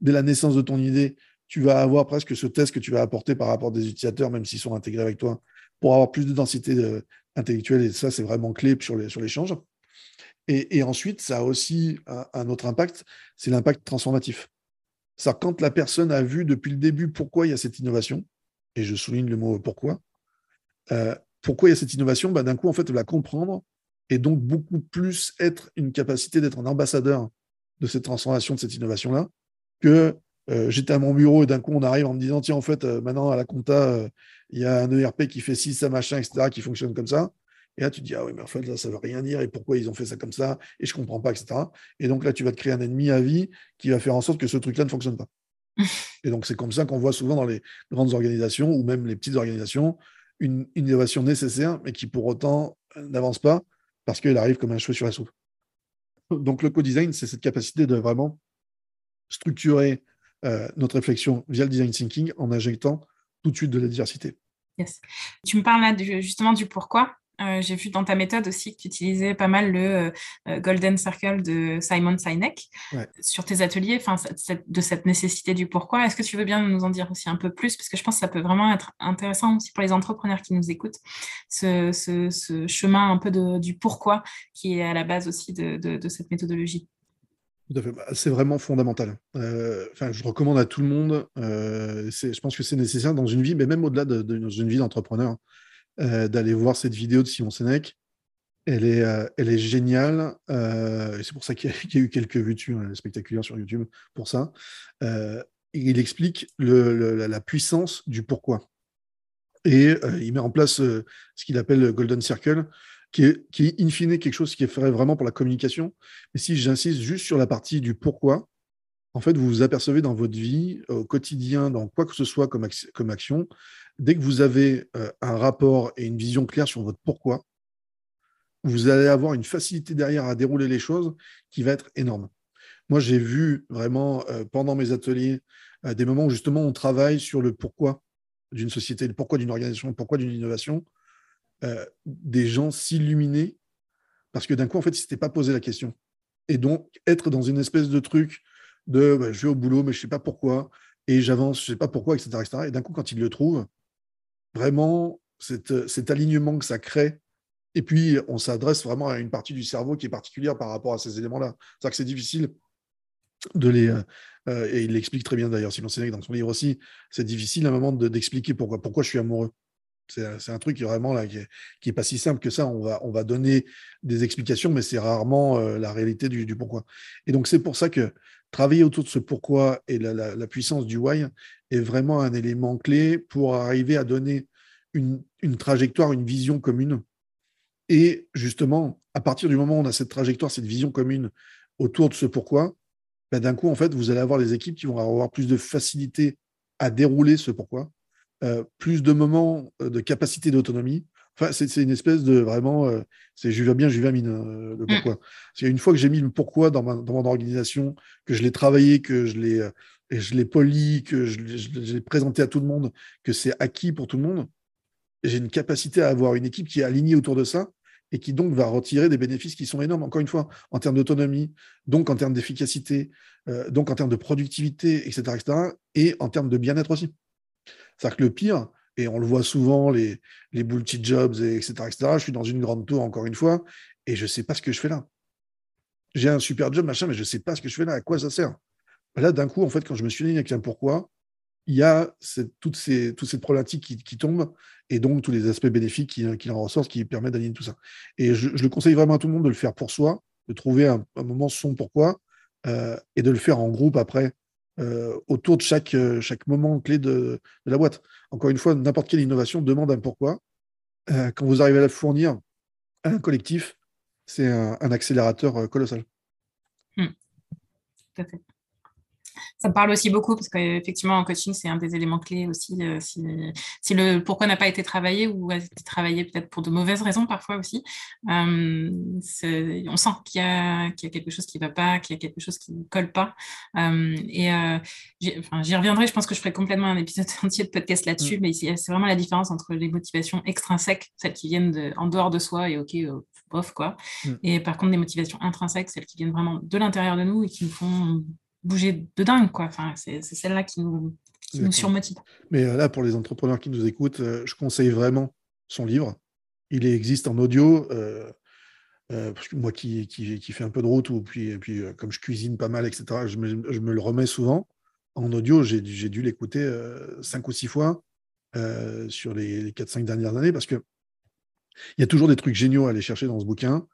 dès la naissance de ton idée, tu vas avoir presque ce test que tu vas apporter par rapport à des utilisateurs, même s'ils sont intégrés avec toi, pour avoir plus de densité de- intellectuelle, et ça, c'est vraiment clé sur l'échange. Sur et, ensuite, ça a aussi un, autre impact, c'est l'impact transformatif. C'est-à-dire quand la personne a vu depuis le début pourquoi il y a cette innovation, et je souligne le mot pourquoi, euh, pourquoi il y a cette innovation, bah, d'un coup, en fait, elle va comprendre et donc beaucoup plus être une capacité d'être un ambassadeur de cette transformation, de cette innovation-là, que euh, j'étais à mon bureau et d'un coup on arrive en me disant tiens en fait euh, maintenant à la compta euh, il y a un ERP qui fait ci ça machin etc qui fonctionne comme ça. Et là tu te dis ah oui mais en fait là ça veut rien dire et pourquoi ils ont fait ça comme ça et je comprends pas etc et donc là tu vas te créer un ennemi à vie qui va faire en sorte que ce truc là ne fonctionne pas. Et donc c'est comme ça qu'on voit souvent dans les grandes organisations ou même les petites organisations une, une innovation nécessaire mais qui pour autant n'avance pas parce qu'il arrive comme un cheveu sur la soupe. Donc le co-design c'est cette capacité de vraiment structurer euh, notre réflexion via le design thinking en injectant tout de suite de la diversité. Yes. Tu me parles là justement du pourquoi. Euh, j'ai vu dans ta méthode aussi que tu utilisais pas mal le euh, Golden Circle de Simon Sinek sur tes ateliers, de cette nécessité du pourquoi. Est-ce que tu veux bien nous en dire aussi un peu plus? Parce que je pense que ça peut vraiment être intéressant aussi pour les entrepreneurs qui nous écoutent, ce, chemin un peu du pourquoi qui est à la base aussi de cette méthodologie. Bah, c'est vraiment fondamental. Euh, je recommande à tout le monde. Euh, je pense que c'est nécessaire dans une vie, mais même au-delà de, une vie d'entrepreneur, euh, d'aller voir cette vidéo de Simon est, elle est géniale. c'est pour ça qu'il y, a eu quelques vues dessus, hein, spectaculaires sur YouTube pour ça. il explique la puissance du pourquoi. Et il met en place ce qu'il appelle le Golden Circle, qui est, qui in fine quelque chose qui est fait vraiment pour la communication. Mais si j'insiste juste sur la partie du pourquoi, en fait, vous vous apercevez dans votre vie, au quotidien, dans quoi que ce soit comme, action, dès que vous avez euh, un rapport et une vision claire sur votre pourquoi, vous allez avoir une facilité derrière à dérouler les choses qui va être énorme. Moi, j'ai vu vraiment euh, pendant mes ateliers euh, des moments où justement on travaille sur le pourquoi d'une société, le pourquoi d'une organisation, le pourquoi d'une innovation, euh, des gens s'illuminer parce que d'un coup, en fait, ils ne s'étaient pas posé la question. Et donc, être dans une espèce de truc de bah, je vais au boulot, mais je ne sais pas pourquoi, et j'avance, je ne sais pas pourquoi, etc. etc. Et d'un coup, quand ils le trouvent, vraiment, cet, alignement que ça crée, et puis on s'adresse vraiment à une partie du cerveau qui est particulière par rapport à ces éléments-là. C'est-à-dire que c'est difficile de les. Euh, euh, et il l'explique très bien d'ailleurs, Simon Sénèque dans son livre aussi, c'est difficile à un moment d'expliquer pourquoi, pourquoi je suis amoureux. C'est un truc qui vraiment là, qui est, pas si simple que ça. On va, on va donner des explications, mais c'est rarement euh, la réalité du, pourquoi. Et donc, c'est pour ça que travailler autour de ce pourquoi et la, puissance du why est vraiment un élément clé pour arriver à donner une, trajectoire, une vision commune. Et justement, à partir du moment où on a cette trajectoire, cette vision commune autour de ce pourquoi, ben, d'un coup, en fait, vous allez avoir des équipes qui vont avoir plus de facilité à dérouler ce pourquoi euh, plus de moments euh, de capacité d'autonomie. Enfin, c'est une espèce de vraiment, euh, c'est je vais bien, je vais mine, le mm. pourquoi. Parce une fois que j'ai mis le pourquoi dans, ma, dans mon organisation, que je l'ai travaillé, que je l'ai je l'ai poli, que je, l'ai présenté à tout le monde, que c'est acquis pour tout le monde, j'ai une capacité à avoir une équipe qui est alignée autour de ça et qui donc va retirer des bénéfices qui sont énormes, encore une fois, en termes d'autonomie, donc en termes d'efficacité, donc en termes de productivité, etc., etc., et en termes de bien-être aussi. C'est-à-dire que le pire, et on le voit souvent, les, les multi-jobs, etc., etc., je suis dans une grande tour, encore une fois, et je ne sais pas ce que je fais là. J'ai un super job, machin, mais je ne sais pas ce que je fais là, à quoi ça sert. Là, d'un coup, en fait, quand je me suis dit avec un pourquoi, il y a toutes, ces, toutes ces problématiques qui, tombent et donc tous les aspects bénéfiques qui, en ressortent qui permettent d'aligner tout ça. Et je, le conseille vraiment à tout le monde de le faire pour soi, de trouver un, moment son pourquoi euh, et de le faire en groupe après euh, autour de chaque, euh, chaque moment clé de, la boîte. Encore une fois, n'importe quelle innovation demande un pourquoi. Euh, quand vous arrivez à la fournir à un collectif, c'est un, accélérateur colossal. Hmm. Tout à fait ça me parle aussi beaucoup parce qu'effectivement, en coaching, c'est un des éléments clés aussi. Euh, si, le pourquoi n'a pas été travaillé ou a été travaillé peut-être pour de mauvaises raisons parfois aussi, euh, on sent qu'il y, a quelque chose qui ne va pas, qu'il y a quelque chose qui ne colle pas. Euh, et j'y reviendrai, je pense que je ferai complètement un épisode entier de podcast là-dessus, mm. mais c'est vraiment la différence entre les motivations extrinsèques, celles qui viennent de, en dehors de soi et OK, bof, quoi. Mm. Et par contre, des motivations intrinsèques, celles qui viennent vraiment de l'intérieur de nous et qui nous font bouger de dingue. Quoi. Enfin, c'est celle-là qui nous, qui nous surmotive. Mais euh, là, pour les entrepreneurs qui nous écoutent, euh, je conseille vraiment son livre. il existe en audio. parce que moi qui, qui, qui, fais un peu de route, ou puis, et puis comme je cuisine pas mal, etc., je me, je me le remets souvent. En audio, j'ai dû l'écouter cinq ou six fois sur les, 4-5 dernières années, parce que il y a toujours des trucs géniaux à aller chercher dans ce bouquin.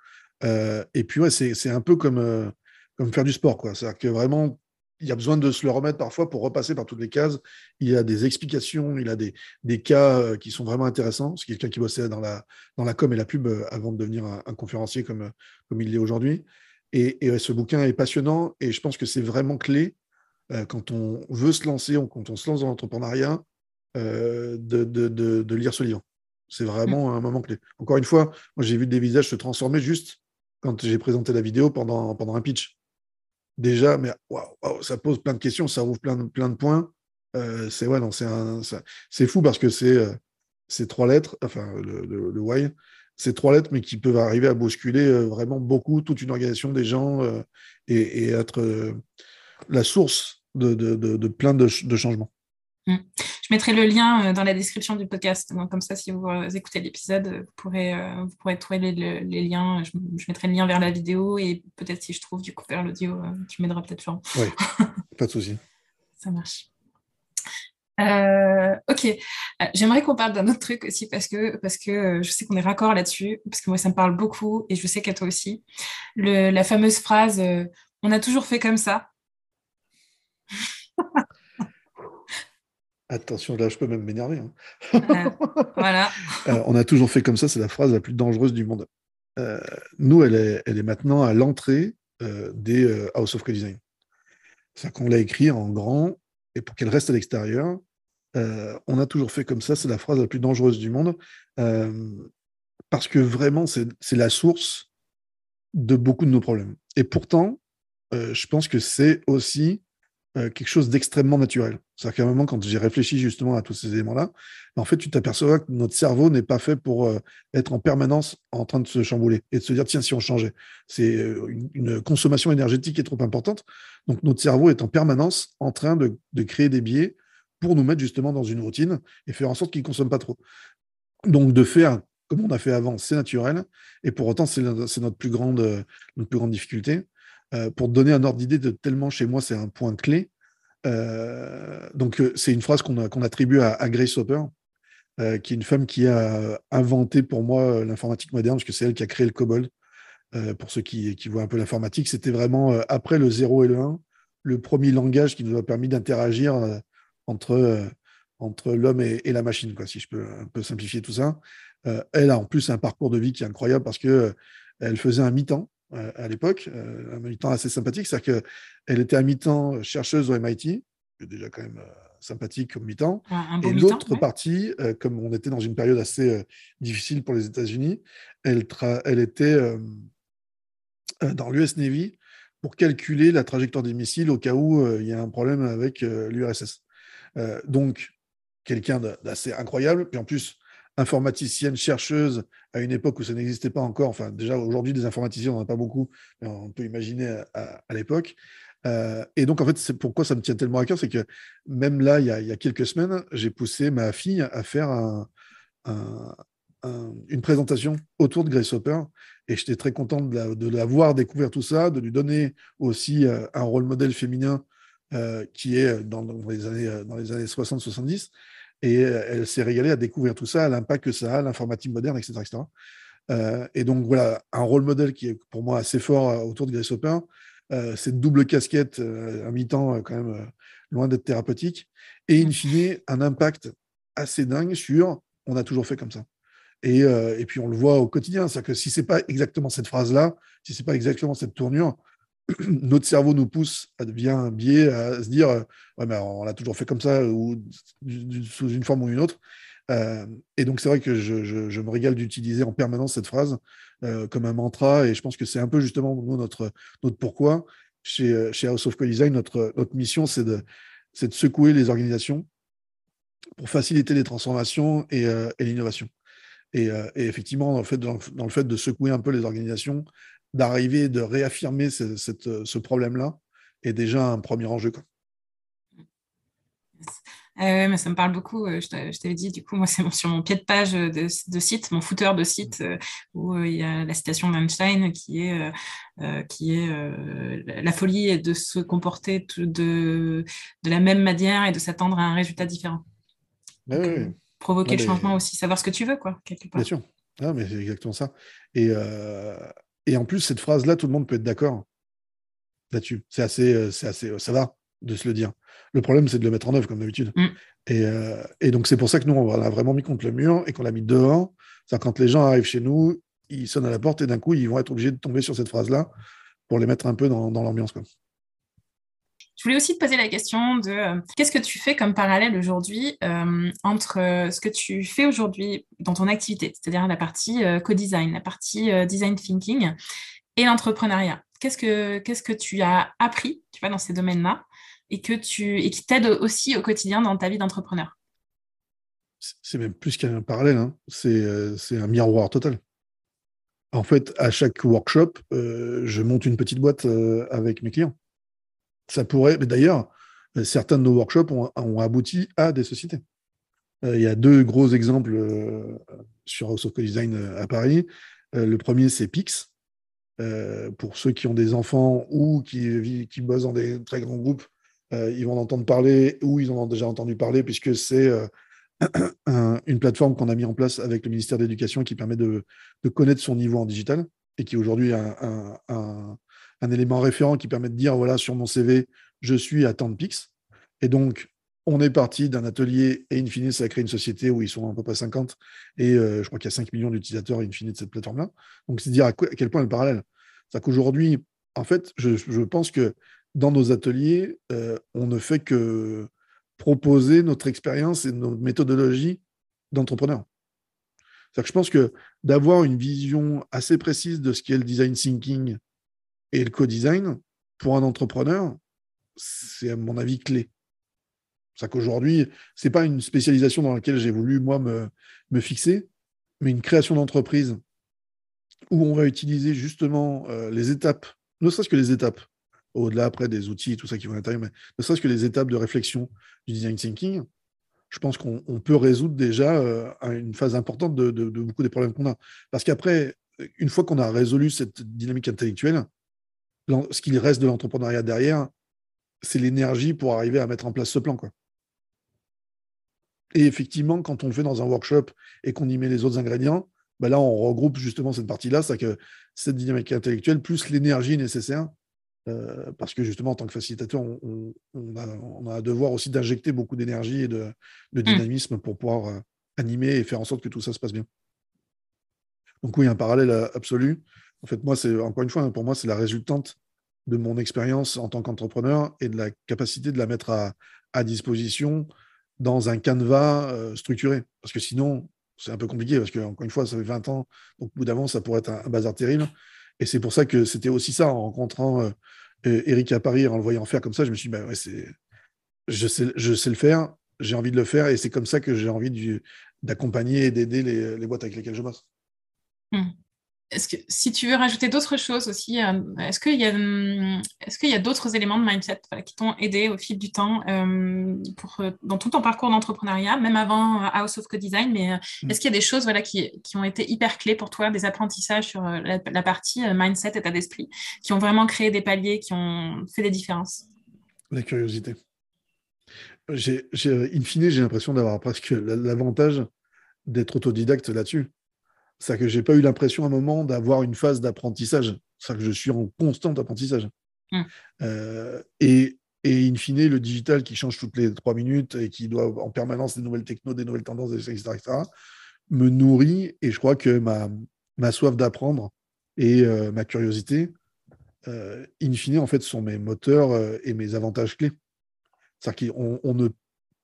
et puis, ouais, c'est un peu comme, comme faire du sport. C'est-à-dire que vraiment, il y a besoin de se le remettre parfois pour repasser par toutes les cases. Il y a des explications, il a des, des cas euh, qui sont vraiment intéressants. C'est quelqu'un qui bossait dans la, dans la com et la pub euh, avant de devenir un, conférencier comme, euh, comme il l'est aujourd'hui. Et, ce bouquin est passionnant et je pense que c'est vraiment clé quand on veut se lancer, quand on se lance dans l'entrepreneuriat, de, de, de, lire ce livre. C'est vraiment un moment clé. Encore une fois, j'ai vu des visages se transformer juste quand j'ai présenté la vidéo pendant, pendant un pitch déjà, mais ça pose plein de questions, ça ouvre plein de, points. Euh, c'est ouais, c'est fou parce que c'est euh, trois lettres, enfin le, le, why, c'est trois lettres, mais qui peuvent arriver à bousculer euh, vraiment beaucoup toute une organisation des gens et, être la source de plein de, changements. Mm. Je mettrai le lien euh, dans la description du podcast. comme ça, si vous euh, écoutez l'épisode, vous pourrez, euh, vous pourrez trouver les, liens. Je, mettrai le lien vers la vidéo et peut-être si je trouve du coup vers l'audio, tu m'aideras peut-être, Florent. Oui, pas de souci. ça marche. ok, j'aimerais qu'on parle d'un autre truc aussi parce que, parce que je sais qu'on est raccord là-dessus, parce que moi ça me parle beaucoup et je sais qu'à toi aussi. la fameuse phrase On a toujours fait comme ça. Attention, là, je peux même m'énerver. Hein. voilà. Euh, on a toujours fait comme ça, c'est la phrase la plus dangereuse du monde. Euh, nous, elle est, elle est maintenant à l'entrée euh, des House of Design. C'est-à-dire qu'on l'a écrit en grand, et pour qu'elle reste à l'extérieur, on a toujours fait comme ça, c'est la phrase la plus dangereuse du monde, parce que vraiment, c'est la source de beaucoup de nos problèmes. Et pourtant, je pense que c'est aussi quelque chose d'extrêmement naturel. C'est-à-dire qu'à un moment, quand j'ai réfléchi justement à tous ces éléments-là, en fait, tu t'aperçois que notre cerveau n'est pas fait pour euh, être en permanence en train de se chambouler et de se dire, tiens, si on changeait. C'est euh, une, consommation énergétique qui est trop importante. Donc, notre cerveau est en permanence en train de, créer des biais pour nous mettre justement dans une routine et faire en sorte qu'il ne consomme pas trop. Donc, de faire comme on a fait avant, c'est naturel. Et pour autant, c'est notre, plus grande, notre plus grande difficulté. Euh, pour donner un ordre d'idée de tellement chez moi, c'est un point clé. Euh, donc, euh, c'est une phrase qu'on attribue à, Grace Hopper, qui est une femme qui a inventé pour moi l'informatique moderne, parce que c'est elle qui a créé le COBOL. pour ceux qui, voient un peu l'informatique, c'était vraiment après le 0 et le 1, le premier langage qui nous a permis d'interagir entre, entre l'homme et, la machine, quoi, si je peux un peu simplifier tout ça. elle a en plus un parcours de vie qui est incroyable parce que elle faisait un mi-temps à l'époque, euh, un mi-temps assez sympathique, c'est-à-dire qu'elle était à mi-temps chercheuse au MIT, déjà quand même euh, sympathique comme mi-temps, et l'autre partie, euh, comme on était dans une période assez difficile pour les États-Unis, elle, elle était dans l'US Navy pour calculer la trajectoire des missiles au cas où il y a un problème avec l'URSS. donc, quelqu'un d'assez incroyable, puis en plus, informaticienne, chercheuse, à une époque où ça n'existait pas encore. Enfin, déjà, aujourd'hui, des informaticiens, on n'en a pas beaucoup, mais on peut imaginer à, l'époque. Euh, et donc, en fait, c'est pourquoi ça me tient tellement à cœur, c'est que même là, il y a, quelques semaines, j'ai poussé ma fille à faire une présentation autour de Grace Hopper. Et j'étais très content de la, voir découvrir tout ça, de lui donner aussi euh, un rôle modèle féminin euh, qui est dans, les années, dans les années 60-70. Et euh, elle s'est régalée à découvrir tout ça, l'impact que ça a, l'informatique moderne, etc. Euh, et donc voilà, un rôle modèle qui est pour moi assez fort euh, autour de Grace Hopper. cette double casquette, un mi-temps quand même loin d'être thérapeutique, et in fine, un impact assez dingue sur on a toujours fait comme ça. Et, et puis on le voit au quotidien, c'est-à-dire que si c'est pas exactement cette phrase-là, si c'est pas exactement cette tournure, notre cerveau nous pousse devenir un biais, à se dire euh, ouais, mais on l'a toujours fait comme ça, ou sous une forme ou une autre. Euh, et donc, c'est vrai que je, me régale d'utiliser en permanence cette phrase euh, comme un mantra, et je pense que c'est un peu justement notre, notre pourquoi. Chez, chez House of Co-Design, notre, notre mission, c'est de, de secouer les organisations pour faciliter les transformations et, l'innovation. Et, effectivement, dans le fait de secouer un peu les organisations, d'arriver, de réaffirmer ce, problème-là est déjà un premier enjeu. Euh, mais ça me parle beaucoup. Euh, je t'avais dit, du coup, moi, c'est sur mon pied de page de, site, mon footer de site, euh, où il y a la citation d'Einstein qui est, qui est la folie est de se comporter de, de la même manière et de s'attendre à un résultat différent. Provoquer le changement aussi, savoir ce que tu veux, quoi, quelque part. Bien sûr. Ah, mais c'est exactement ça. Et, et en plus, cette phrase-là, tout le monde peut être d'accord là-dessus. C'est assez, c'est assez, ça va de se le dire. Le problème, c'est de le mettre en œuvre, comme d'habitude. Mm. Euh, et, donc, c'est pour ça que nous, on l'a vraiment mis contre le mur et qu'on l'a mis dehors. C'est quand les gens arrivent chez nous, ils sonnent à la porte et d'un coup, ils vont être obligés de tomber sur cette phrase-là pour les mettre un peu dans, l'ambiance. Je voulais aussi te poser la question de euh, qu'est-ce que tu fais comme parallèle aujourd'hui euh, entre ce que tu fais aujourd'hui dans ton activité, c'est-à-dire la partie co-design, la partie design thinking et l'entrepreneuriat? Qu'est-ce que, qu'est-ce que tu as appris tu vois, dans ces domaines-là et, que tu, et qui t'aide aussi au quotidien dans ta vie d'entrepreneur? C'est même plus qu'un parallèle, hein. euh, c'est, un miroir total. En fait, à chaque workshop, euh, je monte une petite boîte euh, avec mes clients. Ça pourrait, mais d'ailleurs, certains de nos workshops ont, abouti à des sociétés. Il y a deux gros exemples sur House of Co-Design à Paris. le premier, c'est Pix, pour ceux qui ont des enfants ou qui, qui bossent dans des très grands groupes, euh, ils vont en entendre parler ou ils en ont déjà entendu parler puisque c'est euh, une plateforme qu'on a mis en place avec le ministère de l'Éducation qui permet de, connaître son niveau en digital et qui aujourd'hui un, un, élément référent qui permet de dire voilà, sur mon CV, je suis à tant de. Et donc, on est parti d'un atelier et in fine, ça a créé une société où ils sont à peu près 50 et euh, je crois qu'il y a 5 millions d'utilisateurs in fine de cette plateforme-là. Donc, c'est dire à, quel point le parallèle. C'est-à-dire qu'aujourd'hui, en fait, je, je, pense que dans nos ateliers, euh, on ne fait que proposer notre expérience et notre méthodologie d'entrepreneur. Que je pense que d'avoir une vision assez précise de ce qu'est le design thinking et le co-design, pour un entrepreneur, c'est à mon avis clé. C'est qu'aujourd'hui, ce n'est pas une spécialisation dans laquelle j'ai voulu, moi, me, fixer, mais une création d'entreprise où on va utiliser justement euh, les étapes, ne serait-ce que les étapes au-delà après des outils et tout ça qui vont à l'intérieur, mais ne serait-ce que les étapes de réflexion du design thinking, je pense qu'on peut résoudre déjà euh, une phase importante de, beaucoup des problèmes qu'on a. Parce qu'après, une fois qu'on a résolu cette dynamique intellectuelle, ce qu'il reste de l'entrepreneuriat derrière, c'est l'énergie pour arriver à mettre en place ce plan. Quoi. Et effectivement, quand on le fait dans un workshop et qu'on y met les autres ingrédients, ben là, on regroupe justement cette partie-là, c'est que cette dynamique intellectuelle, plus l'énergie nécessaire, euh, parce que justement, en tant que facilitateur, on, a, un devoir aussi d'injecter beaucoup d'énergie et de, mmh. dynamisme pour pouvoir euh, animer et faire en sorte que tout ça se passe bien. Donc oui, un parallèle euh, absolu. En fait, moi, c'est encore une fois, pour moi, c'est la résultante de mon expérience en tant qu'entrepreneur et de la capacité de la mettre à, disposition dans un canevas structuré. Parce que sinon, c'est un peu compliqué, parce que, encore une fois, ça fait 20 ans, donc au bout d'avant, ça pourrait être un, bazar terrible. Et c'est pour ça que c'était aussi ça, en rencontrant Eric à Paris, en le voyant faire comme ça, je me suis dit, bah je, sais, je sais le faire, j'ai envie de le faire, et c'est comme ça que j'ai envie d'accompagner et d'aider les, boîtes avec lesquelles je bosse. Mmh. Est-ce que si tu veux rajouter d'autres choses aussi, euh, est-ce qu'il y a, est-ce qu'il y a d'autres éléments de mindset qui t'ont aidé au fil du temps euh, pour, euh, dans tout ton parcours d'entrepreneuriat, même avant House of Co-Design, mais mmh. est-ce qu'il y a des choses voilà, qui, qui, ont été hyper clés pour toi, des apprentissages sur la, partie mindset, état d'esprit, qui ont vraiment créé des paliers, qui ont fait des différences? La curiosité. J'ai, in fine, j'ai l'impression d'avoir presque l'avantage d'être autodidacte là-dessus. C'est que j'ai pas eu l'impression à un moment d'avoir une phase d'apprentissage. C'est que je suis en constant apprentissage. Mmh. Euh, et, et in fine, le digital qui change toutes les trois minutes et qui doit en permanence des nouvelles technos, des nouvelles tendances, etc., me nourrit. Et je crois que ma, ma soif d'apprendre et euh, ma curiosité, euh, in fine, en fait, sont mes moteurs et mes avantages clés. C'est-à-dire qu'on on ne,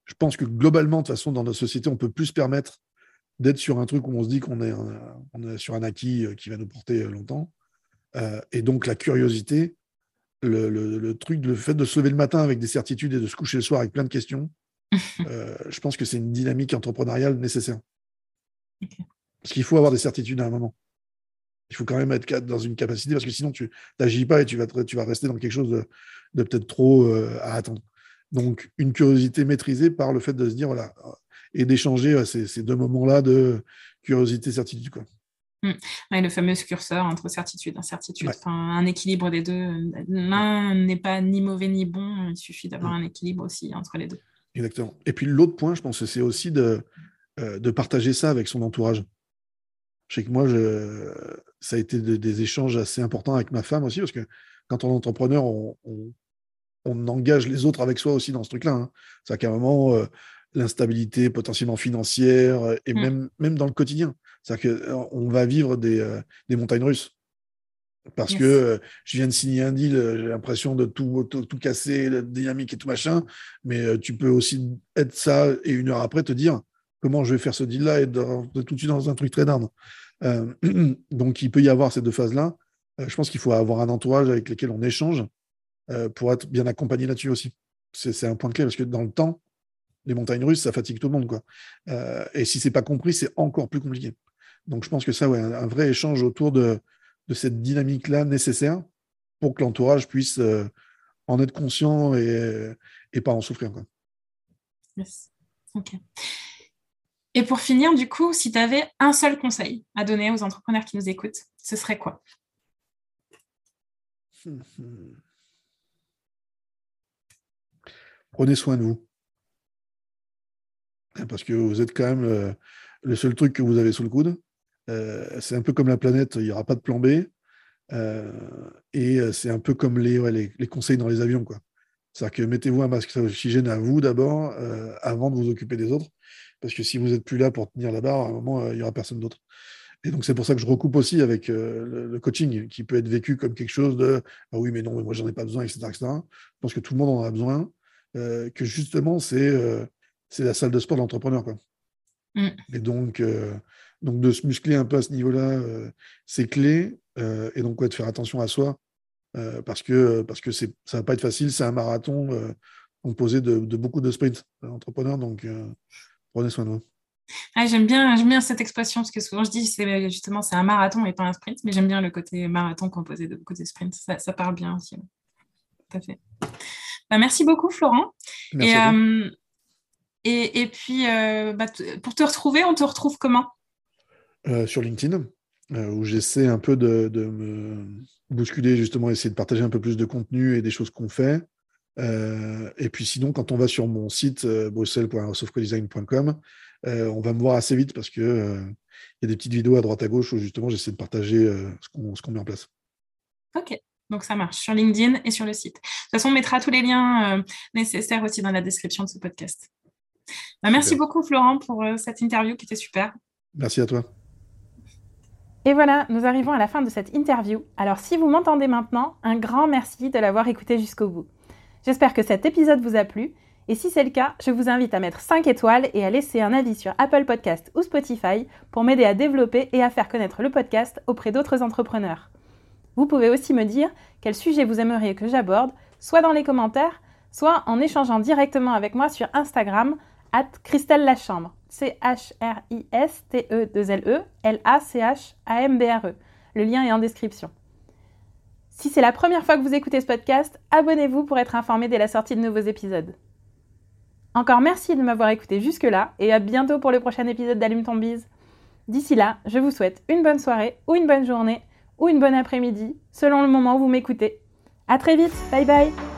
je pense que globalement, de toute façon, dans notre société, on peut plus se permettre d'être sur un truc où on se dit qu'on est, on est sur un acquis euh, qui va nous porter euh, longtemps. Euh, et donc la curiosité, le, le, truc, le fait de se lever le matin avec des certitudes et de se coucher le soir avec plein de questions, je pense que c'est une dynamique entrepreneuriale nécessaire. Parce qu'il faut avoir des certitudes à un moment. Il faut quand même être dans une capacité, parce que sinon tu n'agis pas et tu vas, tu vas rester dans quelque chose de, de peut-être trop à attendre. Donc, une curiosité maîtrisée par le fait de se dire, voilà, et d'échanger ces, deux moments-là de curiosité-certitude. Quoi. Mmh. le fameux curseur entre certitude et incertitude, un équilibre des deux. L'un n'est pas ni mauvais ni bon, il suffit d'avoir mmh. un équilibre aussi entre les deux. Exactement. Et puis l'autre point, je pense, c'est aussi de, euh, de partager ça avec son entourage. Je sais que moi, je, ça a été des échanges assez importants avec ma femme aussi, parce que quand on est entrepreneur, on, engage les autres avec soi aussi dans ce truc-là. Hein. C'est-à-dire qu'à un moment, euh, l'instabilité potentiellement financière euh, et mmh. même, même dans le quotidien. C'est-à-dire qu'on va vivre des, des montagnes russes. Parce que je viens de signer un deal, j'ai l'impression de tout, tout, tout, casser, la dynamique et tout machin, mais tu peux aussi être ça et une heure après te dire comment je vais faire ce deal-là et de, tout de suite dans un truc très. Euh, donc, il peut y avoir ces deux phases-là. Euh, je pense qu'il faut avoir un entourage avec lequel on échange euh, pour être bien accompagné là-dessus aussi. C'est un point clé parce que dans le temps, les montagnes russes, ça fatigue tout le monde. Quoi. et si c'est pas compris, c'est encore plus compliqué. Donc, je pense que ça, ouais, un, vrai échange autour de, de cette dynamique-là nécessaire pour que l'entourage puisse en être conscient et, et, pas en souffrir. Quoi. Yes. Ok. Et pour finir, du coup, si tu avais un seul conseil à donner aux entrepreneurs qui nous écoutent, ce serait quoi? Prenez soin de vous. Parce que vous êtes quand même le, seul truc que vous avez sous le coude. Euh, c'est un peu comme la planète, il n'y aura pas de plan B. Euh, et euh, c'est un peu comme les, conseils dans les avions. C'est-à-dire que mettez-vous un masque d'oxygène à vous d'abord, avant de vous occuper des autres. Parce que si vous n'êtes plus là pour tenir la barre, à un moment, euh, il n'y aura personne d'autre. Et donc, c'est pour ça que je recoupe aussi avec euh, le, coaching, qui peut être vécu comme quelque chose de ah oui, mais non, mais moi, j'en ai pas besoin, etc., etc. Je pense que tout le monde en a besoin, euh, que justement, c'est c'est la salle de sport de l'entrepreneur. Mm. Et donc, donc, de se muscler un peu à ce niveau-là, c'est clé. et donc, ouais, de faire attention à soi, parce que, parce que ça ne va pas être facile. C'est un marathon composé de, de, beaucoup de sprints entrepreneurs. Donc, Prenez soin de vous. Ah, j'aime bien, j'aime bien cette expression parce que souvent je dis c'est justement c'est un marathon et pas un sprint, mais j'aime bien le côté marathon composé de beaucoup de sprints. Ça, parle bien aussi. Tout à fait. Bah, merci beaucoup Florent. Merci euh, et, et, puis euh, bah, pour te retrouver, on te retrouve comment? Euh, Sur LinkedIn, où j'essaie un peu de, de, me bousculer justement, essayer de partager un peu plus de contenu et des choses qu'on fait. Euh, et puis sinon, quand on va sur mon site euh, bruxelles.softcodesign.com, euh, on va me voir assez vite parce que il y a des petites vidéos à droite à gauche où justement j'essaie de partager ce qu'on met en place. Ok, donc ça marche sur LinkedIn et sur le site. De toute façon, on mettra tous les liens nécessaires aussi dans la description de ce podcast. Bah, merci beaucoup Florent pour cette interview qui était super. Merci à toi. Et voilà, nous arrivons à la fin de cette interview. Alors si vous m'entendez maintenant, un grand merci de l'avoir écouté jusqu'au bout. J'espère que cet épisode vous a plu. Et si c'est le cas, je vous invite à mettre 5 étoiles et à laisser un avis sur Apple Podcast ou Spotify pour m'aider à développer et à faire connaître le podcast auprès d'autres entrepreneurs. Vous pouvez aussi me dire quel sujet vous aimeriez que j'aborde, soit dans les commentaires, soit en échangeant directement avec moi sur Instagram, at Christelle Lachambre. C-H-R-I-S-T-E-2-L-E, L-A-C-H-A-M-B-R-E. Le lien est en description. Si c'est la première fois que vous écoutez ce podcast, abonnez-vous pour être informé dès la sortie de nouveaux épisodes. Encore merci de m'avoir écouté jusque-là et à bientôt pour le prochain épisode d'Allume ton. D'ici là, je vous souhaite une bonne soirée ou une bonne journée ou une bonne après-midi, selon le moment où vous m'écoutez. À très vite, bye bye